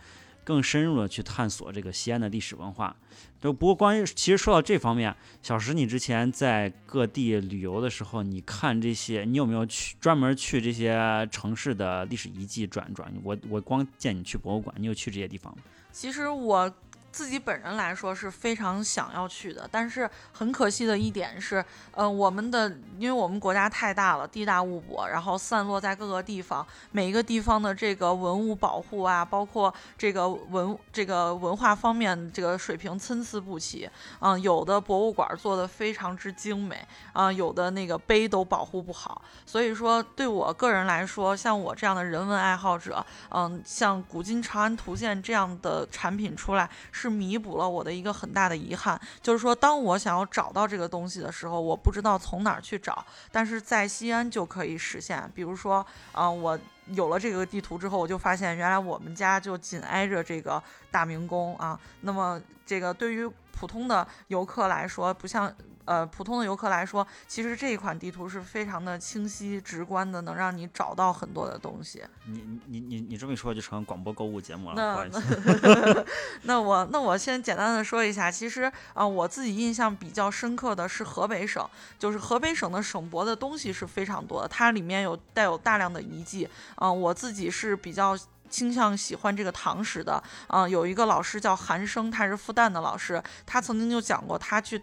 更深入的去探索这个西安的历史文化。就不过关于其实说到这方面，小石，你之前在各地旅游的时候，你看这些，你有没有去专门去这些城市的历史遗迹转转？我我光见你去博物馆，你有去这些地方吗？其实我。自己本人来说是非常想要去的，但是很可惜的一点是，呃，我们的因为我们国家太大了，地大物博，然后散落在各个地方，每一个地方的这个文物保护啊，包括这个文这个文化方面这个水平参差不齐，嗯，有的博物馆做的非常之精美，啊，有的那个碑都保护不好，所以说对我个人来说，像我这样的人文爱好者，嗯，像《古今长安图鉴》这样的产品出来是。是弥补了我的一个很大的遗憾，就是说，当我想要找到这个东西的时候，我不知道从哪儿去找，但是在西安就可以实现。比如说，啊，我有了这个地图之后，我就发现原来我们家就紧挨着这个大明宫啊。那么，这个对于普通的游客来说，不像。呃，普通的游客来说，其实这一款地图是非常的清晰、直观的，能让你找到很多的东西。你你你你这么一说，就成广播购物节目了。那 那我那我先简单的说一下，其实啊，我自己印象比较深刻的是河北省，就是河北省的省博的东西是非常多的，它里面有带有大量的遗迹。嗯，我自己是比较倾向喜欢这个唐史的。嗯，有一个老师叫韩生，他是复旦的老师，他曾经就讲过，他去。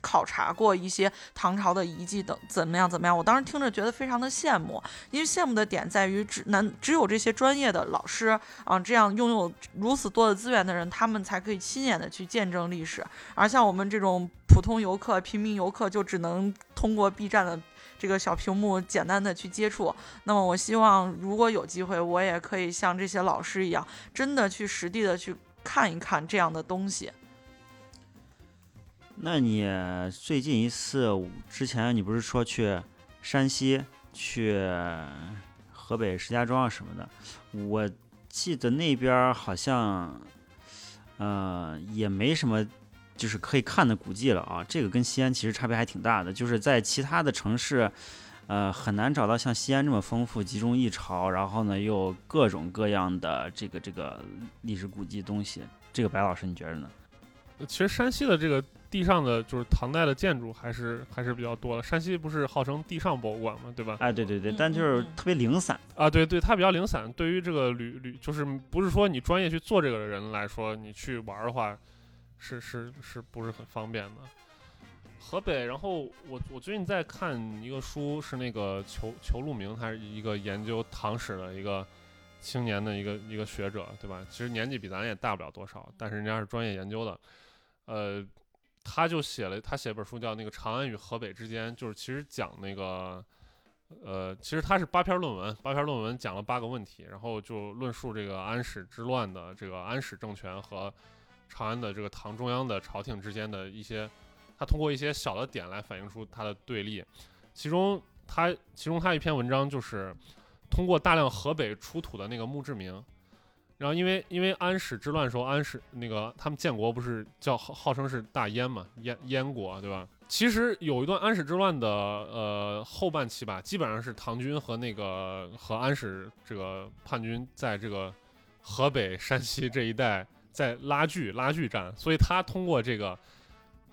考察过一些唐朝的遗迹等怎么样怎么样？我当时听着觉得非常的羡慕，因为羡慕的点在于只难只有这些专业的老师啊，这样拥有如此多的资源的人，他们才可以亲眼的去见证历史。而像我们这种普通游客、平民游客，就只能通过 B 站的这个小屏幕简单的去接触。那么我希望如果有机会，我也可以像这些老师一样，真的去实地的去看一看这样的东西。那你最近一次之前，你不是说去山西、去河北石家庄什么的？我记得那边好像，呃，也没什么就是可以看的古迹了啊。这个跟西安其实差别还挺大的，就是在其他的城市，呃，很难找到像西安这么丰富、集中一潮，然后呢又各种各样的这个这个历史古迹东西。这个白老师你觉得呢？其实山西的这个。地上的就是唐代的建筑还是还是比较多的。山西不是号称地上博物馆嘛，对吧？哎，对对对，但就是特别零散啊，对对，它比较零散。对于这个旅旅，就是不是说你专业去做这个的人来说，你去玩的话，是是是不是很方便的？河北，然后我我最近在看一个书，是那个裘裘路明，他是一个研究唐史的一个青年的一个一个学者，对吧？其实年纪比咱也大不了多少，但是人家是专业研究的，呃。他就写了，他写本书叫《那个长安与河北之间》，就是其实讲那个，呃，其实他是八篇论文，八篇论文讲了八个问题，然后就论述这个安史之乱的这个安史政权和长安的这个唐中央的朝廷之间的一些，他通过一些小的点来反映出他的对立。其中他其中他一篇文章就是通过大量河北出土的那个墓志铭。然后，因为因为安史之乱时候，安史那个他们建国不是叫号称是大燕嘛，燕燕国对吧？其实有一段安史之乱的呃后半期吧，基本上是唐军和那个和安史这个叛军在这个河北、山西这一带在拉锯拉锯战，所以他通过这个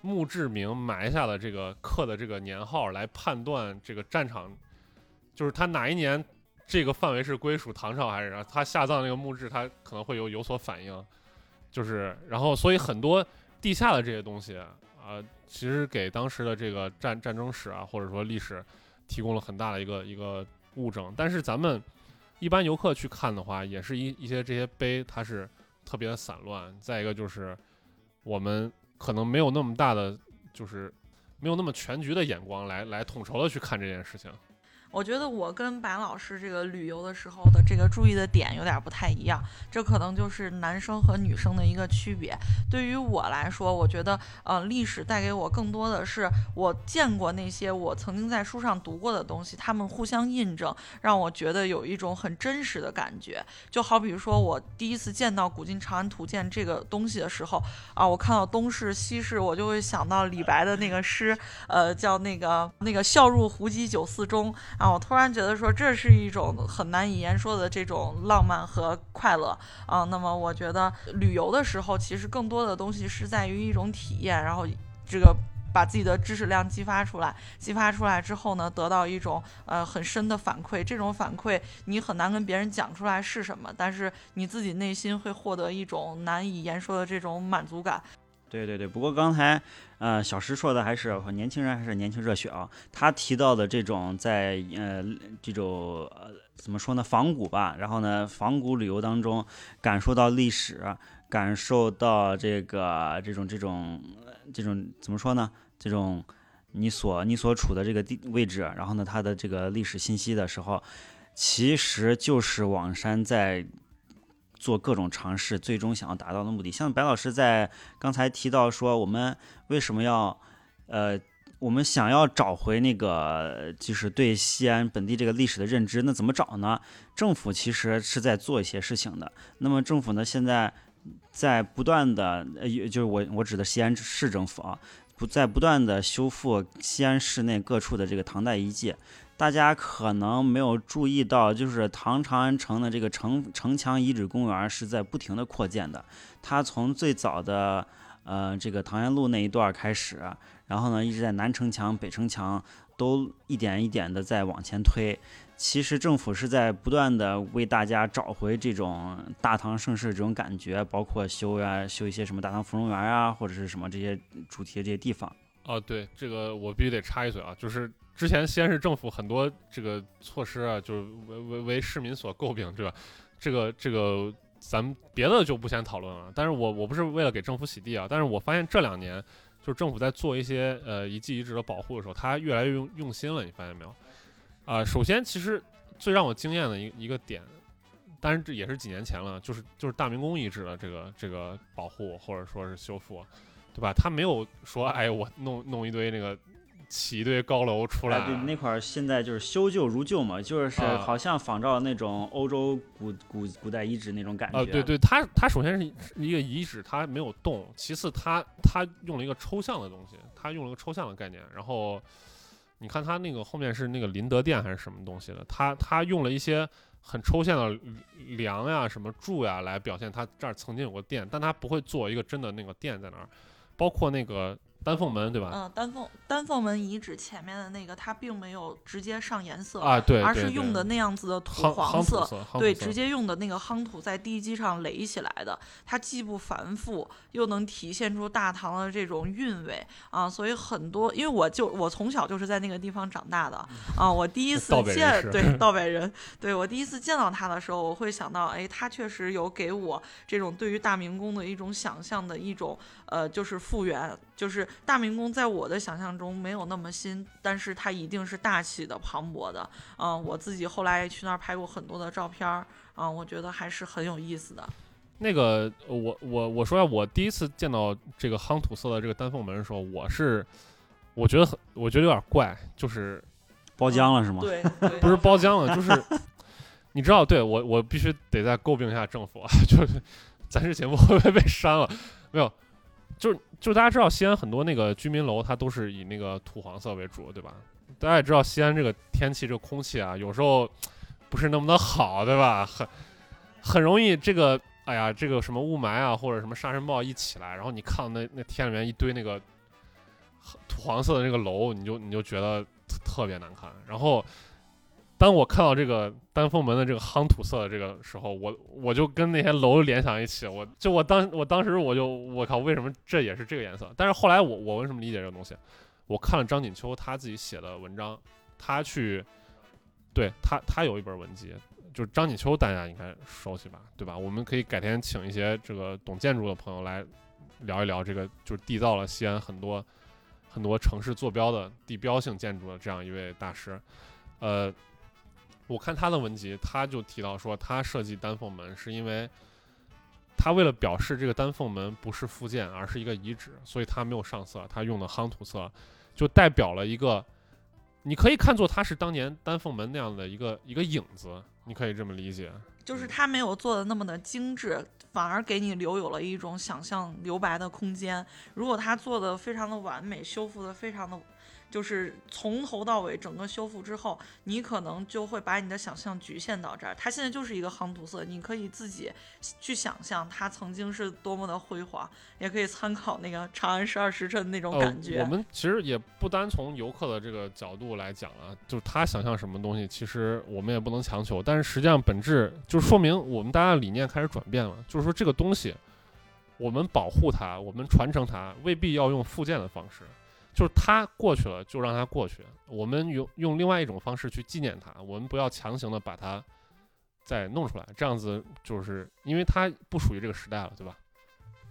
墓志铭埋下了这个刻的这个年号来判断这个战场，就是他哪一年。这个范围是归属唐朝还是啥？他下葬那个墓志，他可能会有有所反应，就是然后所以很多地下的这些东西啊、其实给当时的这个战战争史啊，或者说历史提供了很大的一个一个物证。但是咱们一般游客去看的话，也是一一些这些碑，它是特别的散乱。再一个就是我们可能没有那么大的，就是没有那么全局的眼光来来统筹的去看这件事情。我觉得我跟白老师这个旅游的时候的这个注意的点有点不太一样，这可能就是男生和女生的一个区别。对于我来说，我觉得呃，历史带给我更多的是我见过那些我曾经在书上读过的东西，他们互相印证，让我觉得有一种很真实的感觉。就好比说我第一次见到《古今长安图鉴》这个东西的时候啊，我看到东市西市，我就会想到李白的那个诗，呃，叫那个那个笑入胡姬酒肆中。啊，我突然觉得说这是一种很难以言说的这种浪漫和快乐啊。那么我觉得旅游的时候，其实更多的东西是在于一种体验，然后这个把自己的知识量激发出来，激发出来之后呢，得到一种呃很深的反馈。这种反馈你很难跟别人讲出来是什么，但是你自己内心会获得一种难以言说的这种满足感。对对对，不过刚才呃小石说的还是年轻人还是年轻热血啊，他提到的这种在呃这种呃怎么说呢仿古吧，然后呢仿古旅游当中感受到历史，感受到这个这种这种这种怎么说呢？这种你所你所处的这个地位置，然后呢它的这个历史信息的时候，其实就是网山在。做各种尝试，最终想要达到的目的。像白老师在刚才提到说，我们为什么要，呃，我们想要找回那个就是对西安本地这个历史的认知，那怎么找呢？政府其实是在做一些事情的。那么政府呢，现在在不断的，呃，就是我我指的西安市政府啊，不在不断的修复西安市内各处的这个唐代遗迹。大家可能没有注意到，就是唐长安城的这个城城墙遗址公园是在不停的扩建的。它从最早的呃这个唐延路那一段开始，然后呢一直在南城墙、北城墙都一点一点的在往前推。其实政府是在不断的为大家找回这种大唐盛世这种感觉，包括修呀修一些什么大唐芙蓉园啊，或者是什么这些主题的这些地方。哦，对，这个我必须得插一嘴啊，就是之前西安市政府很多这个措施啊，就是为为为市民所诟病，对吧？这个这个咱们别的就不先讨论了。但是我我不是为了给政府洗地啊，但是我发现这两年就是政府在做一些呃遗迹遗址的保护的时候，他越来越用用心了，你发现没有？啊，首先其实最让我惊艳的一一个点，当然这也是几年前了，就是就是大明宫遗址的这个这个保护或者说是修复。对吧？他没有说，哎，我弄弄一堆那个起一堆高楼出来。对，那块儿现在就是修旧如旧嘛，就是好像仿照那种欧洲古古古代遗址那种感觉。啊，对对，它它首先是一个遗址，它没有动；其次，它它用了一个抽象的东西，它用了个抽象的概念。然后你看它那个后面是那个林德殿还是什么东西的，它它用了一些很抽象的梁呀、什么柱呀来表现它这儿曾经有个殿，但它不会做一个真的那个殿在那儿。包括那个丹凤门，对吧？嗯，丹凤丹凤门遗址前面的那个，它并没有直接上颜色啊，对，而是用的那样子的土黄色，对，直接用的那个夯土在地基上垒起来的。它既不繁复，又能体现出大唐的这种韵味啊。所以很多，因为我就我从小就是在那个地方长大的 啊，我第一次见对道北人，对我第一次见到他的时候，我会想到，哎，他确实有给我这种对于大明宫的一种想象的一种。呃，就是复原，就是大明宫，在我的想象中没有那么新，但是它一定是大气的、磅礴的。嗯，我自己后来去那儿拍过很多的照片儿，啊，我觉得还是很有意思的。那个，我我我说下，我第一次见到这个夯土色的这个丹凤门的时候，我是我觉得很，我觉得有点怪，就是包浆了是吗？对，不是包浆了，就是你知道，对我我必须得再诟病一下政府啊，就是咱这节目会不会被删了？没有。就就大家知道西安很多那个居民楼，它都是以那个土黄色为主，对吧？大家也知道西安这个天气，这个空气啊，有时候不是那么的好，对吧？很很容易这个，哎呀，这个什么雾霾啊，或者什么沙尘暴一起来，然后你看到那那天里面一堆那个土黄色的那个楼，你就你就觉得特别难看。然后当我看到这个丹凤门的这个夯土色的这个时候，我我就跟那些楼联想一起，我就我当我当时我就我靠，为什么这也是这个颜色？但是后来我我为什么理解这个东西？我看了张锦秋他自己写的文章，他去对他他有一本文集，就是张锦秋大家应该熟悉吧，对吧？我们可以改天请一些这个懂建筑的朋友来聊一聊这个，就是缔造了西安很多很多城市坐标的地标性建筑的这样一位大师，呃。我看他的文集，他就提到说，他设计丹凤门是因为，他为了表示这个丹凤门不是复建，而是一个遗址，所以他没有上色，他用的夯土色，就代表了一个，你可以看作他是当年丹凤门那样的一个一个影子，你可以这么理解。就是他没有做的那么的精致，反而给你留有了一种想象留白的空间。如果他做的非常的完美，修复的非常的。就是从头到尾整个修复之后，你可能就会把你的想象局限到这儿。它现在就是一个夯土色，你可以自己去想象它曾经是多么的辉煌，也可以参考那个《长安十二时辰》那种感觉。我们其实也不单从游客的这个角度来讲啊，就是他想象什么东西，其实我们也不能强求。但是实际上本质就是说明我们大家的理念开始转变了，就是说这个东西，我们保护它，我们传承它，未必要用复建的方式。就是它过去了，就让它过去。我们用用另外一种方式去纪念它，我们不要强行的把它再弄出来。这样子就是因为它不属于这个时代了，对吧？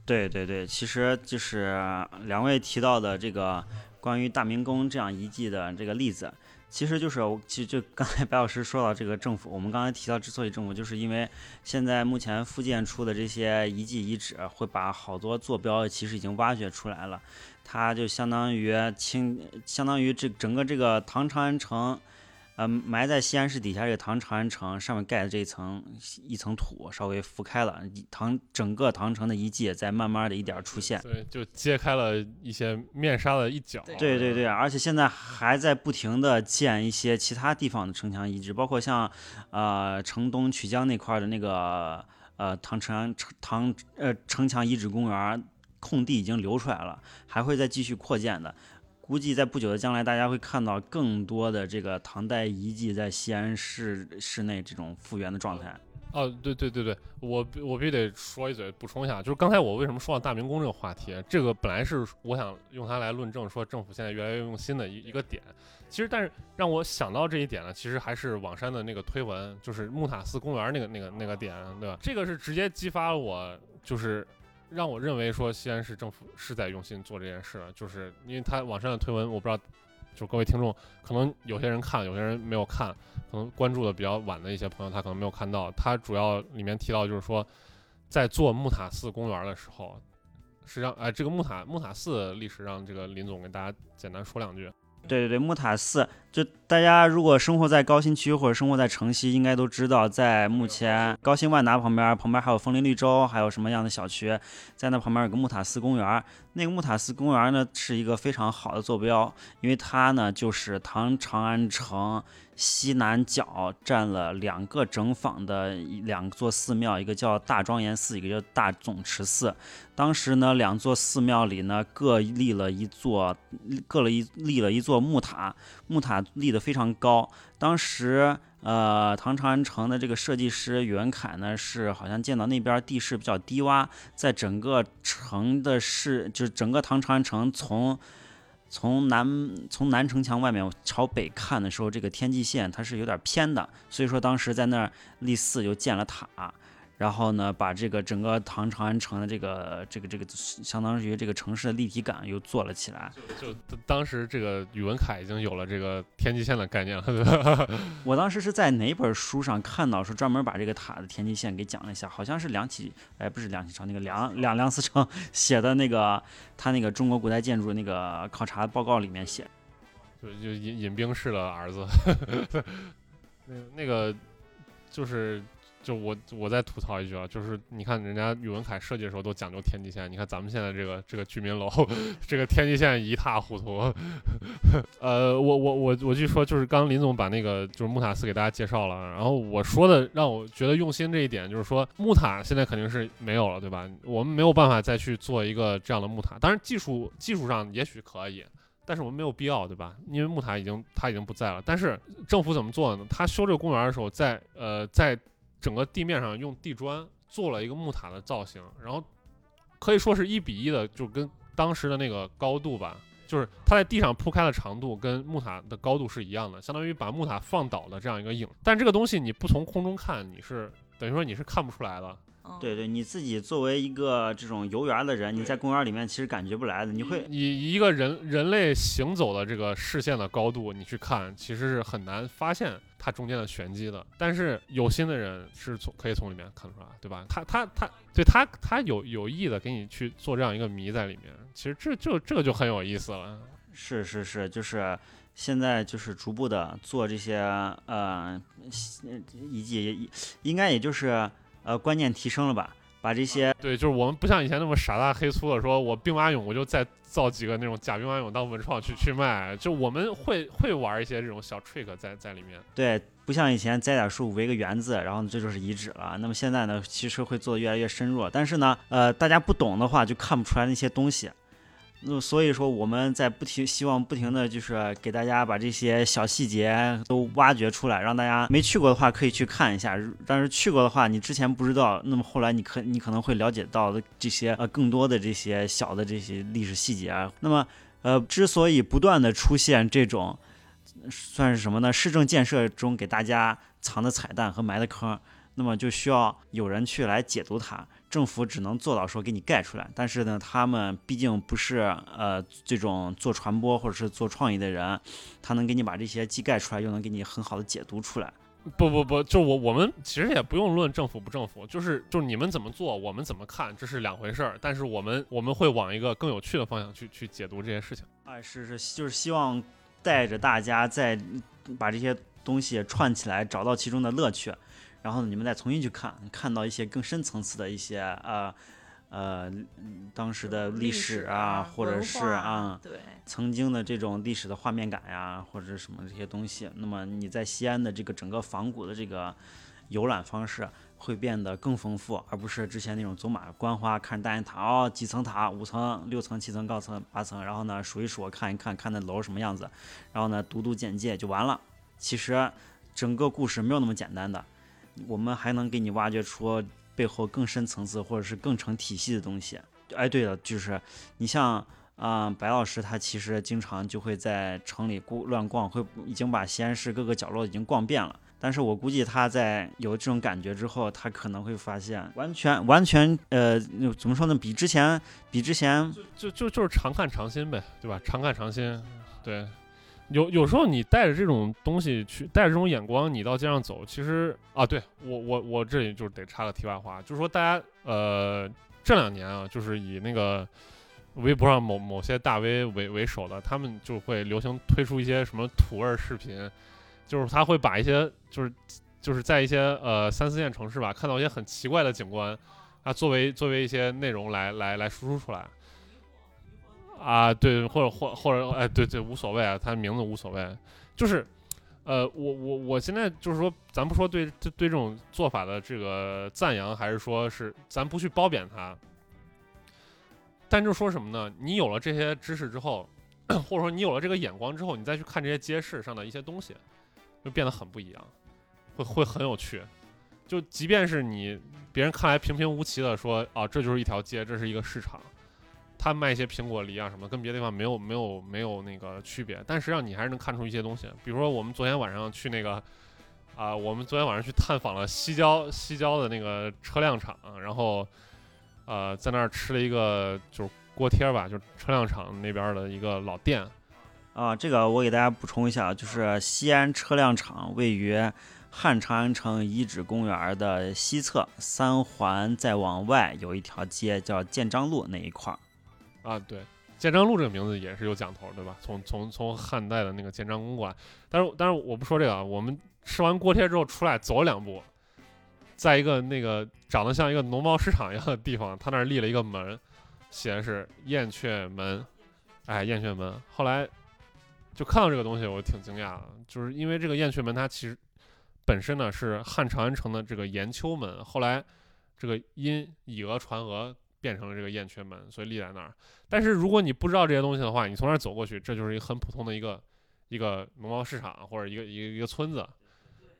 对对对，其实就是两位提到的这个关于大明宫这样遗迹的这个例子，其实就是其实就刚才白老师说到这个政府，我们刚才提到之所以政府，就是因为现在目前复建出的这些遗迹遗址，会把好多坐标其实已经挖掘出来了。它就相当于清，相当于这整个这个唐长安城，呃，埋在西安市底下这个唐长安城上面盖的这一层一层土稍微浮开了，唐整个唐城的遗迹在慢慢的一点出现，对，就揭开了一些面纱的一角。对对对，而且现在还在不停的建一些其他地方的城墙遗址，包括像呃城东曲江那块的那个呃唐长安城唐呃城墙遗址公园。空地已经留出来了，还会再继续扩建的。估计在不久的将来，大家会看到更多的这个唐代遗迹在西安市市内这种复原的状态。哦，对对对对，我我必须得说一嘴，补充一下，就是刚才我为什么说到大明宫这个话题，这个本来是我想用它来论证说政府现在越来越用心的一一个点。其实，但是让我想到这一点呢，其实还是网山的那个推文，就是木塔寺公园那个那个那个点，对吧？这个是直接激发了我，就是。让我认为说西安市政府是在用心做这件事，就是因为他网上的推文，我不知道，就各位听众可能有些人看，有些人没有看，可能关注的比较晚的一些朋友，他可能没有看到。他主要里面提到就是说，在做木塔寺公园的时候，实际上，哎，这个木塔木塔寺历史，让这个林总给大家简单说两句。对对对，木塔寺，就大家如果生活在高新区或者生活在城西，应该都知道，在目前高新万达旁边，旁边还有枫林绿洲，还有什么样的小区，在那旁边有个木塔寺公园。那个木塔寺公园呢，是一个非常好的坐标，因为它呢就是唐长安城。西南角占了两个整坊的两座寺庙，一个叫大庄严寺，一个叫大总持寺。当时呢，两座寺庙里呢各立了一座，各了一立了一座木塔，木塔立得非常高。当时，呃，唐长安城的这个设计师袁凯呢，是好像见到那边地势比较低洼，在整个城的市，就是整个唐长安城从。从南从南城墙外面朝北看的时候，这个天际线它是有点偏的，所以说当时在那儿立寺就建了塔。然后呢，把这个整个唐长安城的这个这个这个，相当于这个城市的立体感又做了起来。就当时这个宇文恺已经有了这个天际线的概念了。我当时是在哪本书上看到，说专门把这个塔的天际线给讲了一下，好像是梁启，哎，不是梁启超，那个梁梁梁思成写的那个他那个中国古代建筑那个考察报告里面写。就就尹尹兵式的儿子，那那个就是。就我我再吐槽一句啊，就是你看人家宇文凯设计的时候都讲究天际线，你看咱们现在这个这个居民楼，这个天际线一塌糊涂。呃，我我我我就说，就是刚林总把那个就是木塔寺给大家介绍了，然后我说的让我觉得用心这一点，就是说木塔现在肯定是没有了，对吧？我们没有办法再去做一个这样的木塔，当然技术技术上也许可以。但是我们没有必要，对吧？因为木塔已经它已经不在了。但是政府怎么做的呢？他修这个公园的时候，在呃在整个地面上用地砖做了一个木塔的造型，然后可以说是一比一的，就跟当时的那个高度吧，就是它在地上铺开的长度跟木塔的高度是一样的，相当于把木塔放倒的这样一个影。但这个东西你不从空中看，你是等于说你是看不出来的。嗯对对，你自己作为一个这种游园的人，你在公园里面其实感觉不来的，你会以一个人人类行走的这个视线的高度，你去看，其实是很难发现它中间的玄机的。但是有心的人是从可以从里面看出来，对吧？他他他，对他他有有意的给你去做这样一个谜在里面，其实这就这个就很有意思了。是是是，就是现在就是逐步的做这些呃，以及应该也就是呃观念提升了吧，把这些对，就是我们不像以前那么傻大黑粗的说，我兵马俑我就再造几个那种假兵马俑当文创去去卖，就我们会会玩一些这种小 trick 在在里面。对，不像以前栽点树围个园子，然后这就是遗址了。那么现在呢，其实会做的越来越深入，但是呢，呃，大家不懂的话就看不出来那些东西。那所以说我们在不停希望不停的就是给大家把这些小细节都挖掘出来，让大家没去过的话可以去看一下，但是去过的话你之前不知道，那么后来你可你可能会了解到的这些呃更多的这些小的这些历史细节啊。那么呃之所以不断的出现这种算是什么呢？市政建设中给大家藏的彩蛋和埋的坑，那么就需要有人去来解读它。政府只能做到说给你盖出来，但是呢，他们毕竟不是呃这种做传播或者是做创意的人，他能给你把这些既盖出来，又能给你很好的解读出来。不不不，就我我们其实也不用论政府不政府，就是就是你们怎么做，我们怎么看，这是两回事儿。但是我们我们会往一个更有趣的方向去去解读这些事情。哎，是是，就是希望带着大家再把这些东西串起来，找到其中的乐趣。然后你们再重新去看，看到一些更深层次的一些呃呃当时的历史啊，或者是啊对曾经的这种历史的画面感呀，或者什么这些东西。那么你在西安的这个整个仿古的这个游览方式会变得更丰富，而不是之前那种走马观花看大雁塔哦，几层塔，五层、六层、七层、高层、八层，然后呢数一数，看一看，看那楼什么样子，然后呢读读简介就完了。其实整个故事没有那么简单的。我们还能给你挖掘出背后更深层次或者是更成体系的东西。哎，对了，就是你像啊、白老师，他其实经常就会在城里逛乱逛，会已经把西安市各个角落已经逛遍了。但是我估计他在有这种感觉之后，他可能会发现完全完全呃怎么说呢？比之前比之前就就就是常看常新呗，对吧？常看常新，对。有有时候你带着这种东西去，带着这种眼光，你到街上走，其实啊，对我我我这里就是得插个题外话，就是说大家呃这两年啊，就是以那个微博上某某些大 V 为为首的，他们就会流行推出一些什么土味视频，就是他会把一些就是就是在一些呃三四线城市吧，看到一些很奇怪的景观啊，作为作为一些内容来来来输出出来。啊，对，或者或或者，哎，对对，无所谓啊，他名字无所谓，就是，呃，我我我现在就是说，咱不说对对对这种做法的这个赞扬，还是说是咱不去褒贬他，但就说什么呢？你有了这些知识之后，或者说你有了这个眼光之后，你再去看这些街市上的一些东西，就变得很不一样，会会很有趣。就即便是你别人看来平平无奇的说，啊，这就是一条街，这是一个市场。他卖一些苹果梨啊什么，跟别的地方没有没有没有那个区别，但实际上你还是能看出一些东西。比如说我们昨天晚上去那个啊、我们昨天晚上去探访了西郊西郊的那个车辆厂，然后呃在那儿吃了一个就是锅贴吧，就是车辆厂那边的一个老店。啊，这个我给大家补充一下，就是西安车辆厂位于汉长安城遗址公园的西侧，三环再往外有一条街叫建章路那一块儿。啊，对，建章路这个名字也是有讲头，对吧？从从从汉代的那个建章公馆，但是但是我不说这个啊，我们吃完锅贴之后出来走两步，在一个那个长得像一个农贸市场一样的地方，他那儿立了一个门，写的是燕雀门，哎，燕雀门。后来就看到这个东西，我挺惊讶的，就是因为这个燕雀门它其实本身呢是汉长安城的这个延秋门，后来这个因以讹传讹。变成了这个燕雀门，所以立在那儿。但是如果你不知道这些东西的话，你从那儿走过去，这就是一个很普通的一个一个农贸市场或者一个一个一个村子。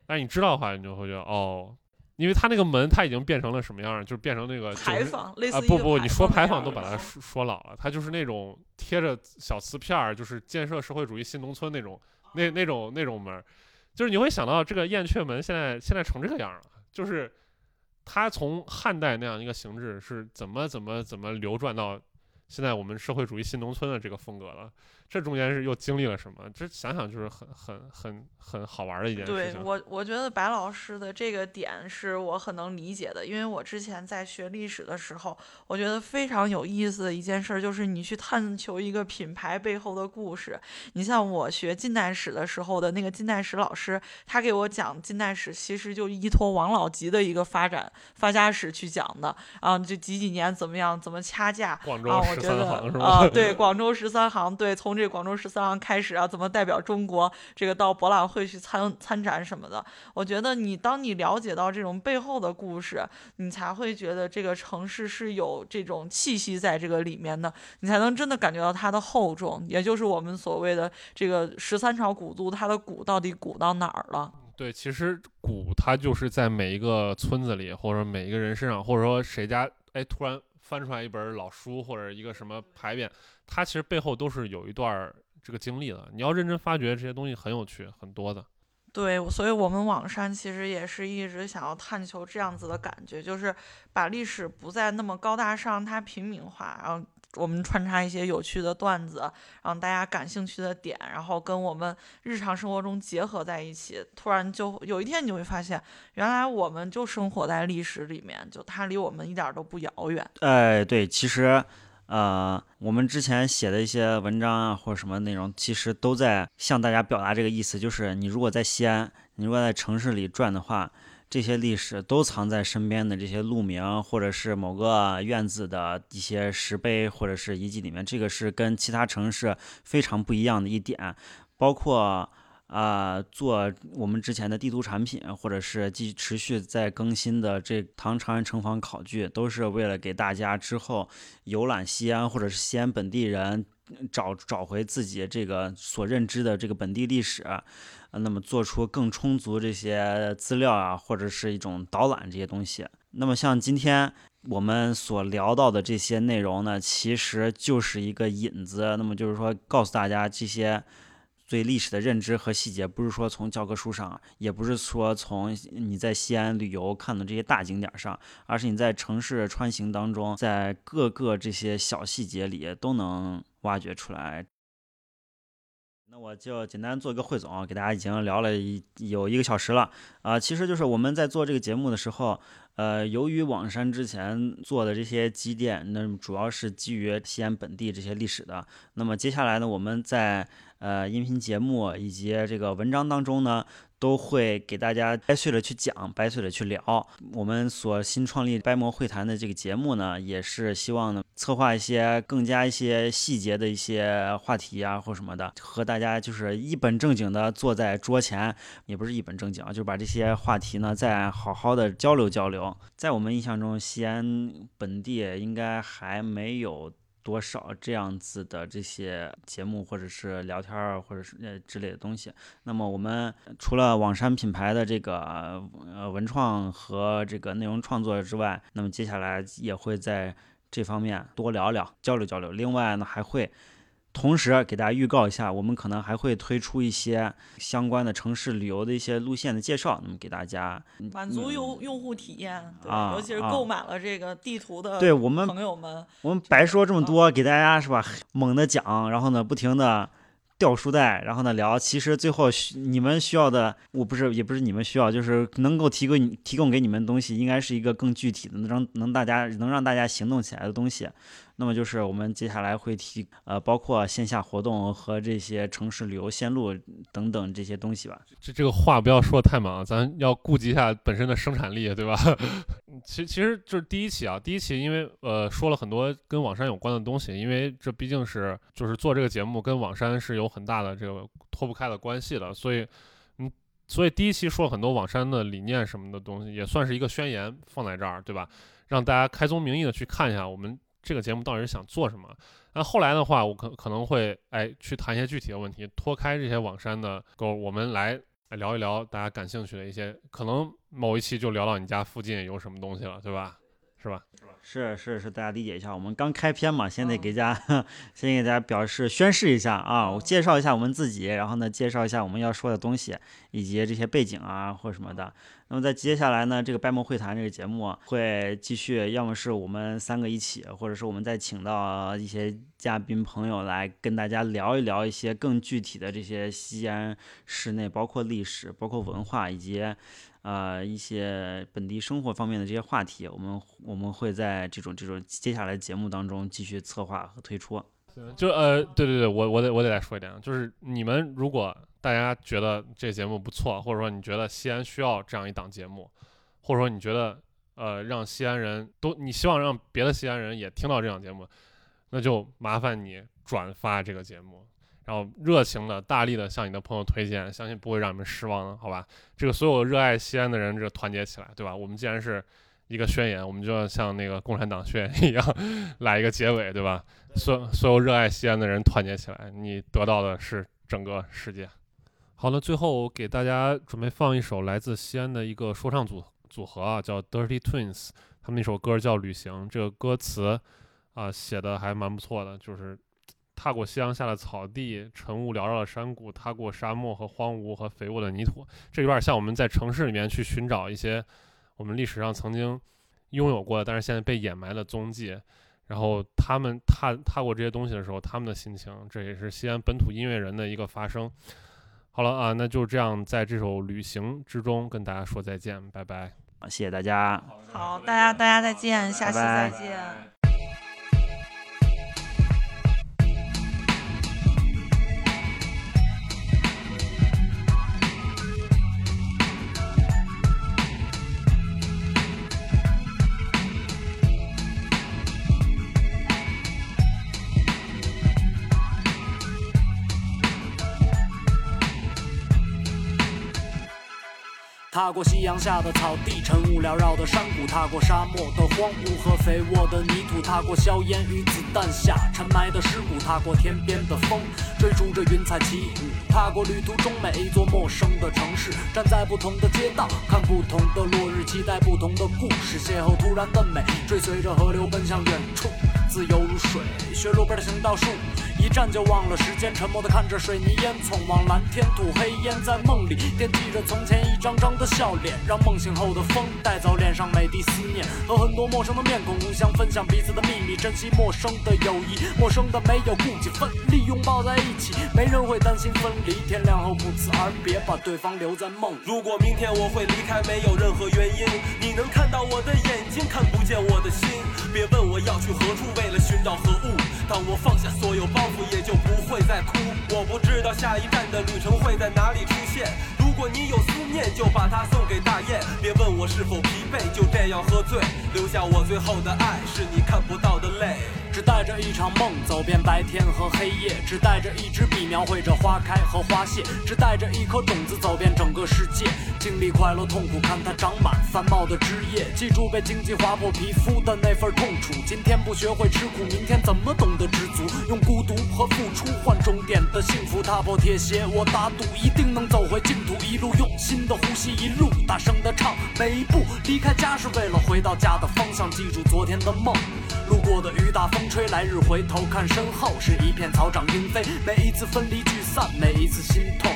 但是你知道的话，你就会觉得哦，因为它那个门它已经变成了什么样儿，就是变成那个牌坊，类似不不，你说牌牌坊都把它说说老了，它就是那种贴着小瓷片儿，就是建设社会主义新农村那种那那种那种门儿，就是你会想到这个燕雀门现在现在成这个样儿了，就是它从汉代那样一个形制是怎么怎么怎么流转到现在我们社会主义新农村的这个风格了，这中间是又经历了什么？这想想就是很很很很好玩儿的一件事情。对我，我觉得白老师的这个点是我很能理解的，因为我之前在学历史的时候，我觉得非常有意思的一件事儿就是你去探求一个品牌背后的故事。你像我学近代史的时候的那个近代史老师，他给我讲近代史，其实就依托王老吉的一个发展发家史去讲的啊，就几几年怎么样，怎么掐架，广州啊，我十觉得三行是吧？啊，对，广州十三行，对，从这这广州十三行开始啊，怎么代表中国，这个到博览会去参参展什么的，我觉得你当你了解到这种背后的故事，你才会觉得这个城市是有这种气息在这个里面的，你才能真的感觉到它的厚重，也就是我们所谓的这个十三朝古都，它的古到底古到哪儿了？对，其实古它就是在每一个村子里，或者每一个人身上，或者说谁家哎突然翻出来一本老书或者一个什么牌匾，它其实背后都是有一段这个经历的。你要认真发掘这些东西，很有趣，很多的。对，所以我们网山其实也是一直想要探求这样子的感觉，就是把历史不再那么高大上，它平民化，然后我们穿插一些有趣的段子，让大家感兴趣的点，然后跟我们日常生活中结合在一起。突然就有一天你就会发现，原来我们就生活在历史里面，就它离我们一点都不遥远。哎，对，其实，呃，我们之前写的一些文章啊，或者什么内容，其实都在向大家表达这个意思，就是你如果在西安，你如果在城市里转的话，这些历史都藏在身边的这些路名，或者是某个院子的一些石碑或者是遗迹里面，这个是跟其他城市非常不一样的一点，包括。啊、做我们之前的地图产品，或者是继持续在更新的这唐长安城防考据，都是为了给大家之后游览西安或者是西安本地人找找回自己这个所认知的这个本地历史，呃那么做出更充足这些资料啊，或者是一种导览这些东西。那么像今天我们所聊到的这些内容呢，其实就是一个引子。那么就是说，告诉大家这些对历史的认知和细节，不是说从教科书上，也不是说从你在西安旅游看的这些大景点上，而是你在城市穿行当中，在各个这些小细节里都能挖掘出来。那我就简单做一个汇总，给大家已经聊了一有一个小时了啊、其实就是我们在做这个节目的时候，呃，由于网山之前做的这些积淀，那主要是基于西安本地这些历史的。那么接下来呢，我们在呃音频节目以及这个文章当中呢，都会给大家掰碎了去讲，掰碎了去聊。我们所新创立掰馍会谈的这个节目呢，也是希望呢策划一些更加一些细节的一些话题啊或什么的，和大家就是一本正经的坐在桌前，也不是一本正经啊，就把这些话题呢再好好的交流交流。在我们印象中，西安本地应该还没有。多少这样子的这些节目，或者是聊天儿，或者是呃之类的东西。那么我们除了网山品牌的这个呃文创和这个内容创作之外，那么接下来也会在这方面多聊聊、交流交流。另外呢，还会同时给大家预告一下，我们可能还会推出一些相关的城市旅游的一些路线的介绍，那么给大家。满足用用户体验，对，啊尤其是啊购买了这个地图的对我们朋友们，我们白说这么多，给大家是吧，猛的讲，然后呢，不停的掉书袋，然后呢聊。其实最后你们需要的，我不是也不是你们需要，就是能够提供你提供给你们的东西，应该是一个更具体的，能让能大家能让大家行动起来的东西。那么就是我们接下来会提呃，包括线下活动和这些城市旅游线路等等这些东西吧。这这个话不要说得太满，咱要顾及一下本身的生产力，对吧？其其实就是第一期啊，第一期因为呃说了很多跟网山有关的东西，因为这毕竟是就是做这个节目跟网山是有很大的这个脱不开的关系的，所以嗯，所以第一期说了很多网山的理念什么的东西，也算是一个宣言放在这儿，对吧？让大家开宗明义的去看一下我们这个节目到底是想做什么。那后来的话，我可可能会哎去谈一些具体的问题，脱开这些网山的沟，我们来聊一聊大家感兴趣的一些，可能某一期就聊到你家附近有什么东西了，对吧？是吧？是是是，大家理解一下，我们刚开篇嘛，先得给大家，先给大家表示宣誓一下啊，我介绍一下我们自己，然后呢，介绍一下我们要说的东西，以及这些背景啊或者什么的。那么在接下来呢，这个掰膜会谈这个节目会继续，要么是我们三个一起，或者是我们再请到一些嘉宾朋友来跟大家聊一聊一些更具体的这些西安市内，包括历史、包括文化以及。呃，一些本地生活方面的这些话题，我们我们会在这种这种接下来节目当中继续策划和推出。就呃，对对对，我我得我得再说一点，就是你们如果大家觉得这节目不错，或者说你觉得西安需要这样一档节目，或者说你觉得呃让西安人都你希望让别的西安人也听到这档节目，那就麻烦你转发这个节目。然后热情的、大力的向你的朋友推荐，相信不会让你们失望的，好吧？这个所有热爱西安的人，这个团结起来，对吧？我们既然是一个宣言，我们就要像那个共产党宣言一样 来一个结尾，对吧？所所有热爱西安的人团结起来，你得到的是整个世界。好了，最后给大家准备放一首来自西安的一个说唱组组合啊，叫 Dirty Twins，他们那首歌叫《旅行》，这个歌词啊写的还蛮不错的，就是。踏过夕阳下的草地，晨雾缭绕的山谷，踏过沙漠和荒芜和肥沃的泥土，这有点像我们在城市里面去寻找一些我们历史上曾经拥有过的，但是现在被掩埋的踪迹。然后他们踏踏过这些东西的时候，他们的心情，这也是西安本土音乐人的一个发声。好了啊，那就这样，在这首旅行之中跟大家说再见，拜拜。谢谢大家。好，大家大家再见，下期再见。踏过夕阳下的草地，晨雾缭绕的山谷，踏过沙漠的荒芜和肥沃的泥土，踏过硝烟与子弹下沉埋的尸骨，踏过天边的风，追逐着云彩起舞，踏过旅途中每一座陌生的城市，站在不同的街道，看不同的落日，期待不同的故事，邂逅突然的美，追随着河流奔向远处，自由如水，学路边的行道树。一站就忘了时间，沉默地看着水泥烟囱往蓝天吐黑烟，在梦里惦记着从前一张张的笑脸，让梦醒后的风带走脸上美的思念，和很多陌生的面孔互相分享彼此的秘密，珍惜陌生的友谊，陌生的没有顾忌，奋力拥抱在一起，没人会担心分离，天亮后不辞而别，把对方留在梦。如果明天我会离开，没有任何原因，你能看到我的眼睛，看不见我的心，别问我要去何处，为了寻找何物。当我放下所有包也就不会再哭。我不知道下一站的旅程会在哪里出现。如果你有思念，就把它送给大雁。别问我是否疲惫，就这样喝醉，留下我最后的爱，是你看不到的泪。只带着一场梦，走遍白天和黑夜；只带着一支笔，描绘着花开和花谢；只带着一颗种子，走遍整个世界。经历快乐痛苦，看它长满繁茂的枝叶。记住被荆棘划破皮肤的那份痛楚。今天不学会吃苦，明天怎么懂得知足？用孤独和付出换终点的幸福。踏破铁鞋，我打赌一定能走回净土。一路用心的呼吸，一路大声的唱。每一步离开家是为了回到家的方向。记住昨天的梦。路过的雨打风风吹，来日回头看身后是一片草长莺飞。每一次分离聚散，每一次心痛，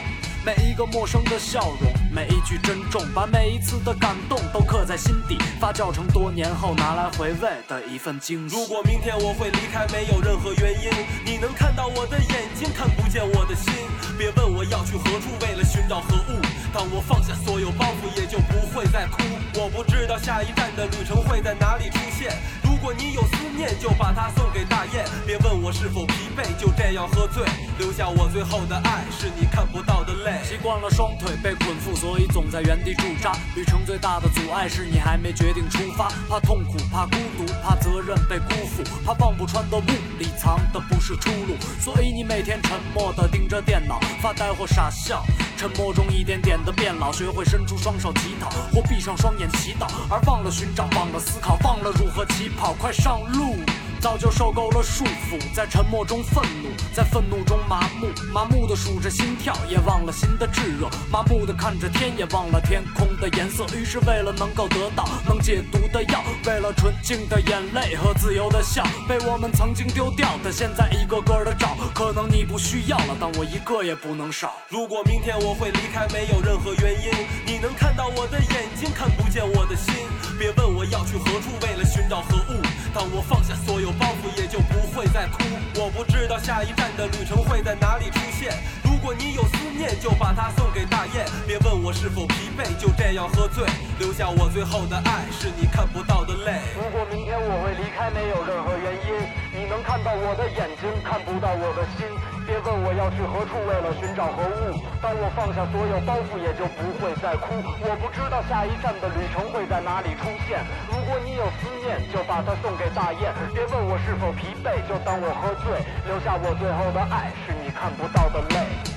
每一个陌生的笑容，每一句珍重，把每一次的感动都刻在心底，发酵成多年后拿来回味的一份惊喜。如果明天我会离开，没有任何原因，你能看到我的眼睛，看不见我的心。别问我要去何处，为了寻找何物。当我放下所有包袱，也就不会再哭。我不知道下一站的旅程会在哪里出现。如果你有思念，就把它送给大雁。别问我是否疲惫，就这样喝醉，留下我最后的爱，是你看不到的泪。习惯了双腿被捆缚，所以总在原地驻扎。旅程最大的阻碍是你还没决定出发，怕痛苦，怕孤独，怕责任被辜负，怕望不穿的雾里藏的不是出路。所以你每天沉默地盯着电脑，发呆或傻笑。沉默中一点点的变老，学会伸出双手乞讨，或闭上双眼祈祷，而忘了寻找，忘了思考，忘了如何起跑，快上路！早就受够了束缚，在沉默中愤怒，在愤怒中麻木，麻木的数着心跳，也忘了心的炙热，麻木的看着天，也忘了天空的颜色。于是为了能够得到能解毒的药，为了纯净的眼泪和自由的笑，被我们曾经丢掉的，现在一个个的找。可能你不需要了，但我一个也不能少。如果明天我会离开，没有任何原因，你能看到我的眼睛，看不见我的心。别问我要去何处，为了寻找何物。当我放下所有包袱，也就不会再哭。我不知道下一站的旅程会在哪里出现。如果你有思念，就把它送给大雁。别问我是否疲惫，就这样喝醉，留下我最后的爱，是你看不到的泪。如果明天我会离开，没有任何原因，你能看到我的眼睛，看不到我的心。别问我要去何处，为了寻找何物。当我放下所有包袱，也就不会再哭。我不知道下一站的旅程会在哪里出现。如果你有思念，就把它送给大雁。别问我是否疲惫，就当我喝醉，留下我最后的爱，是你看不到的泪。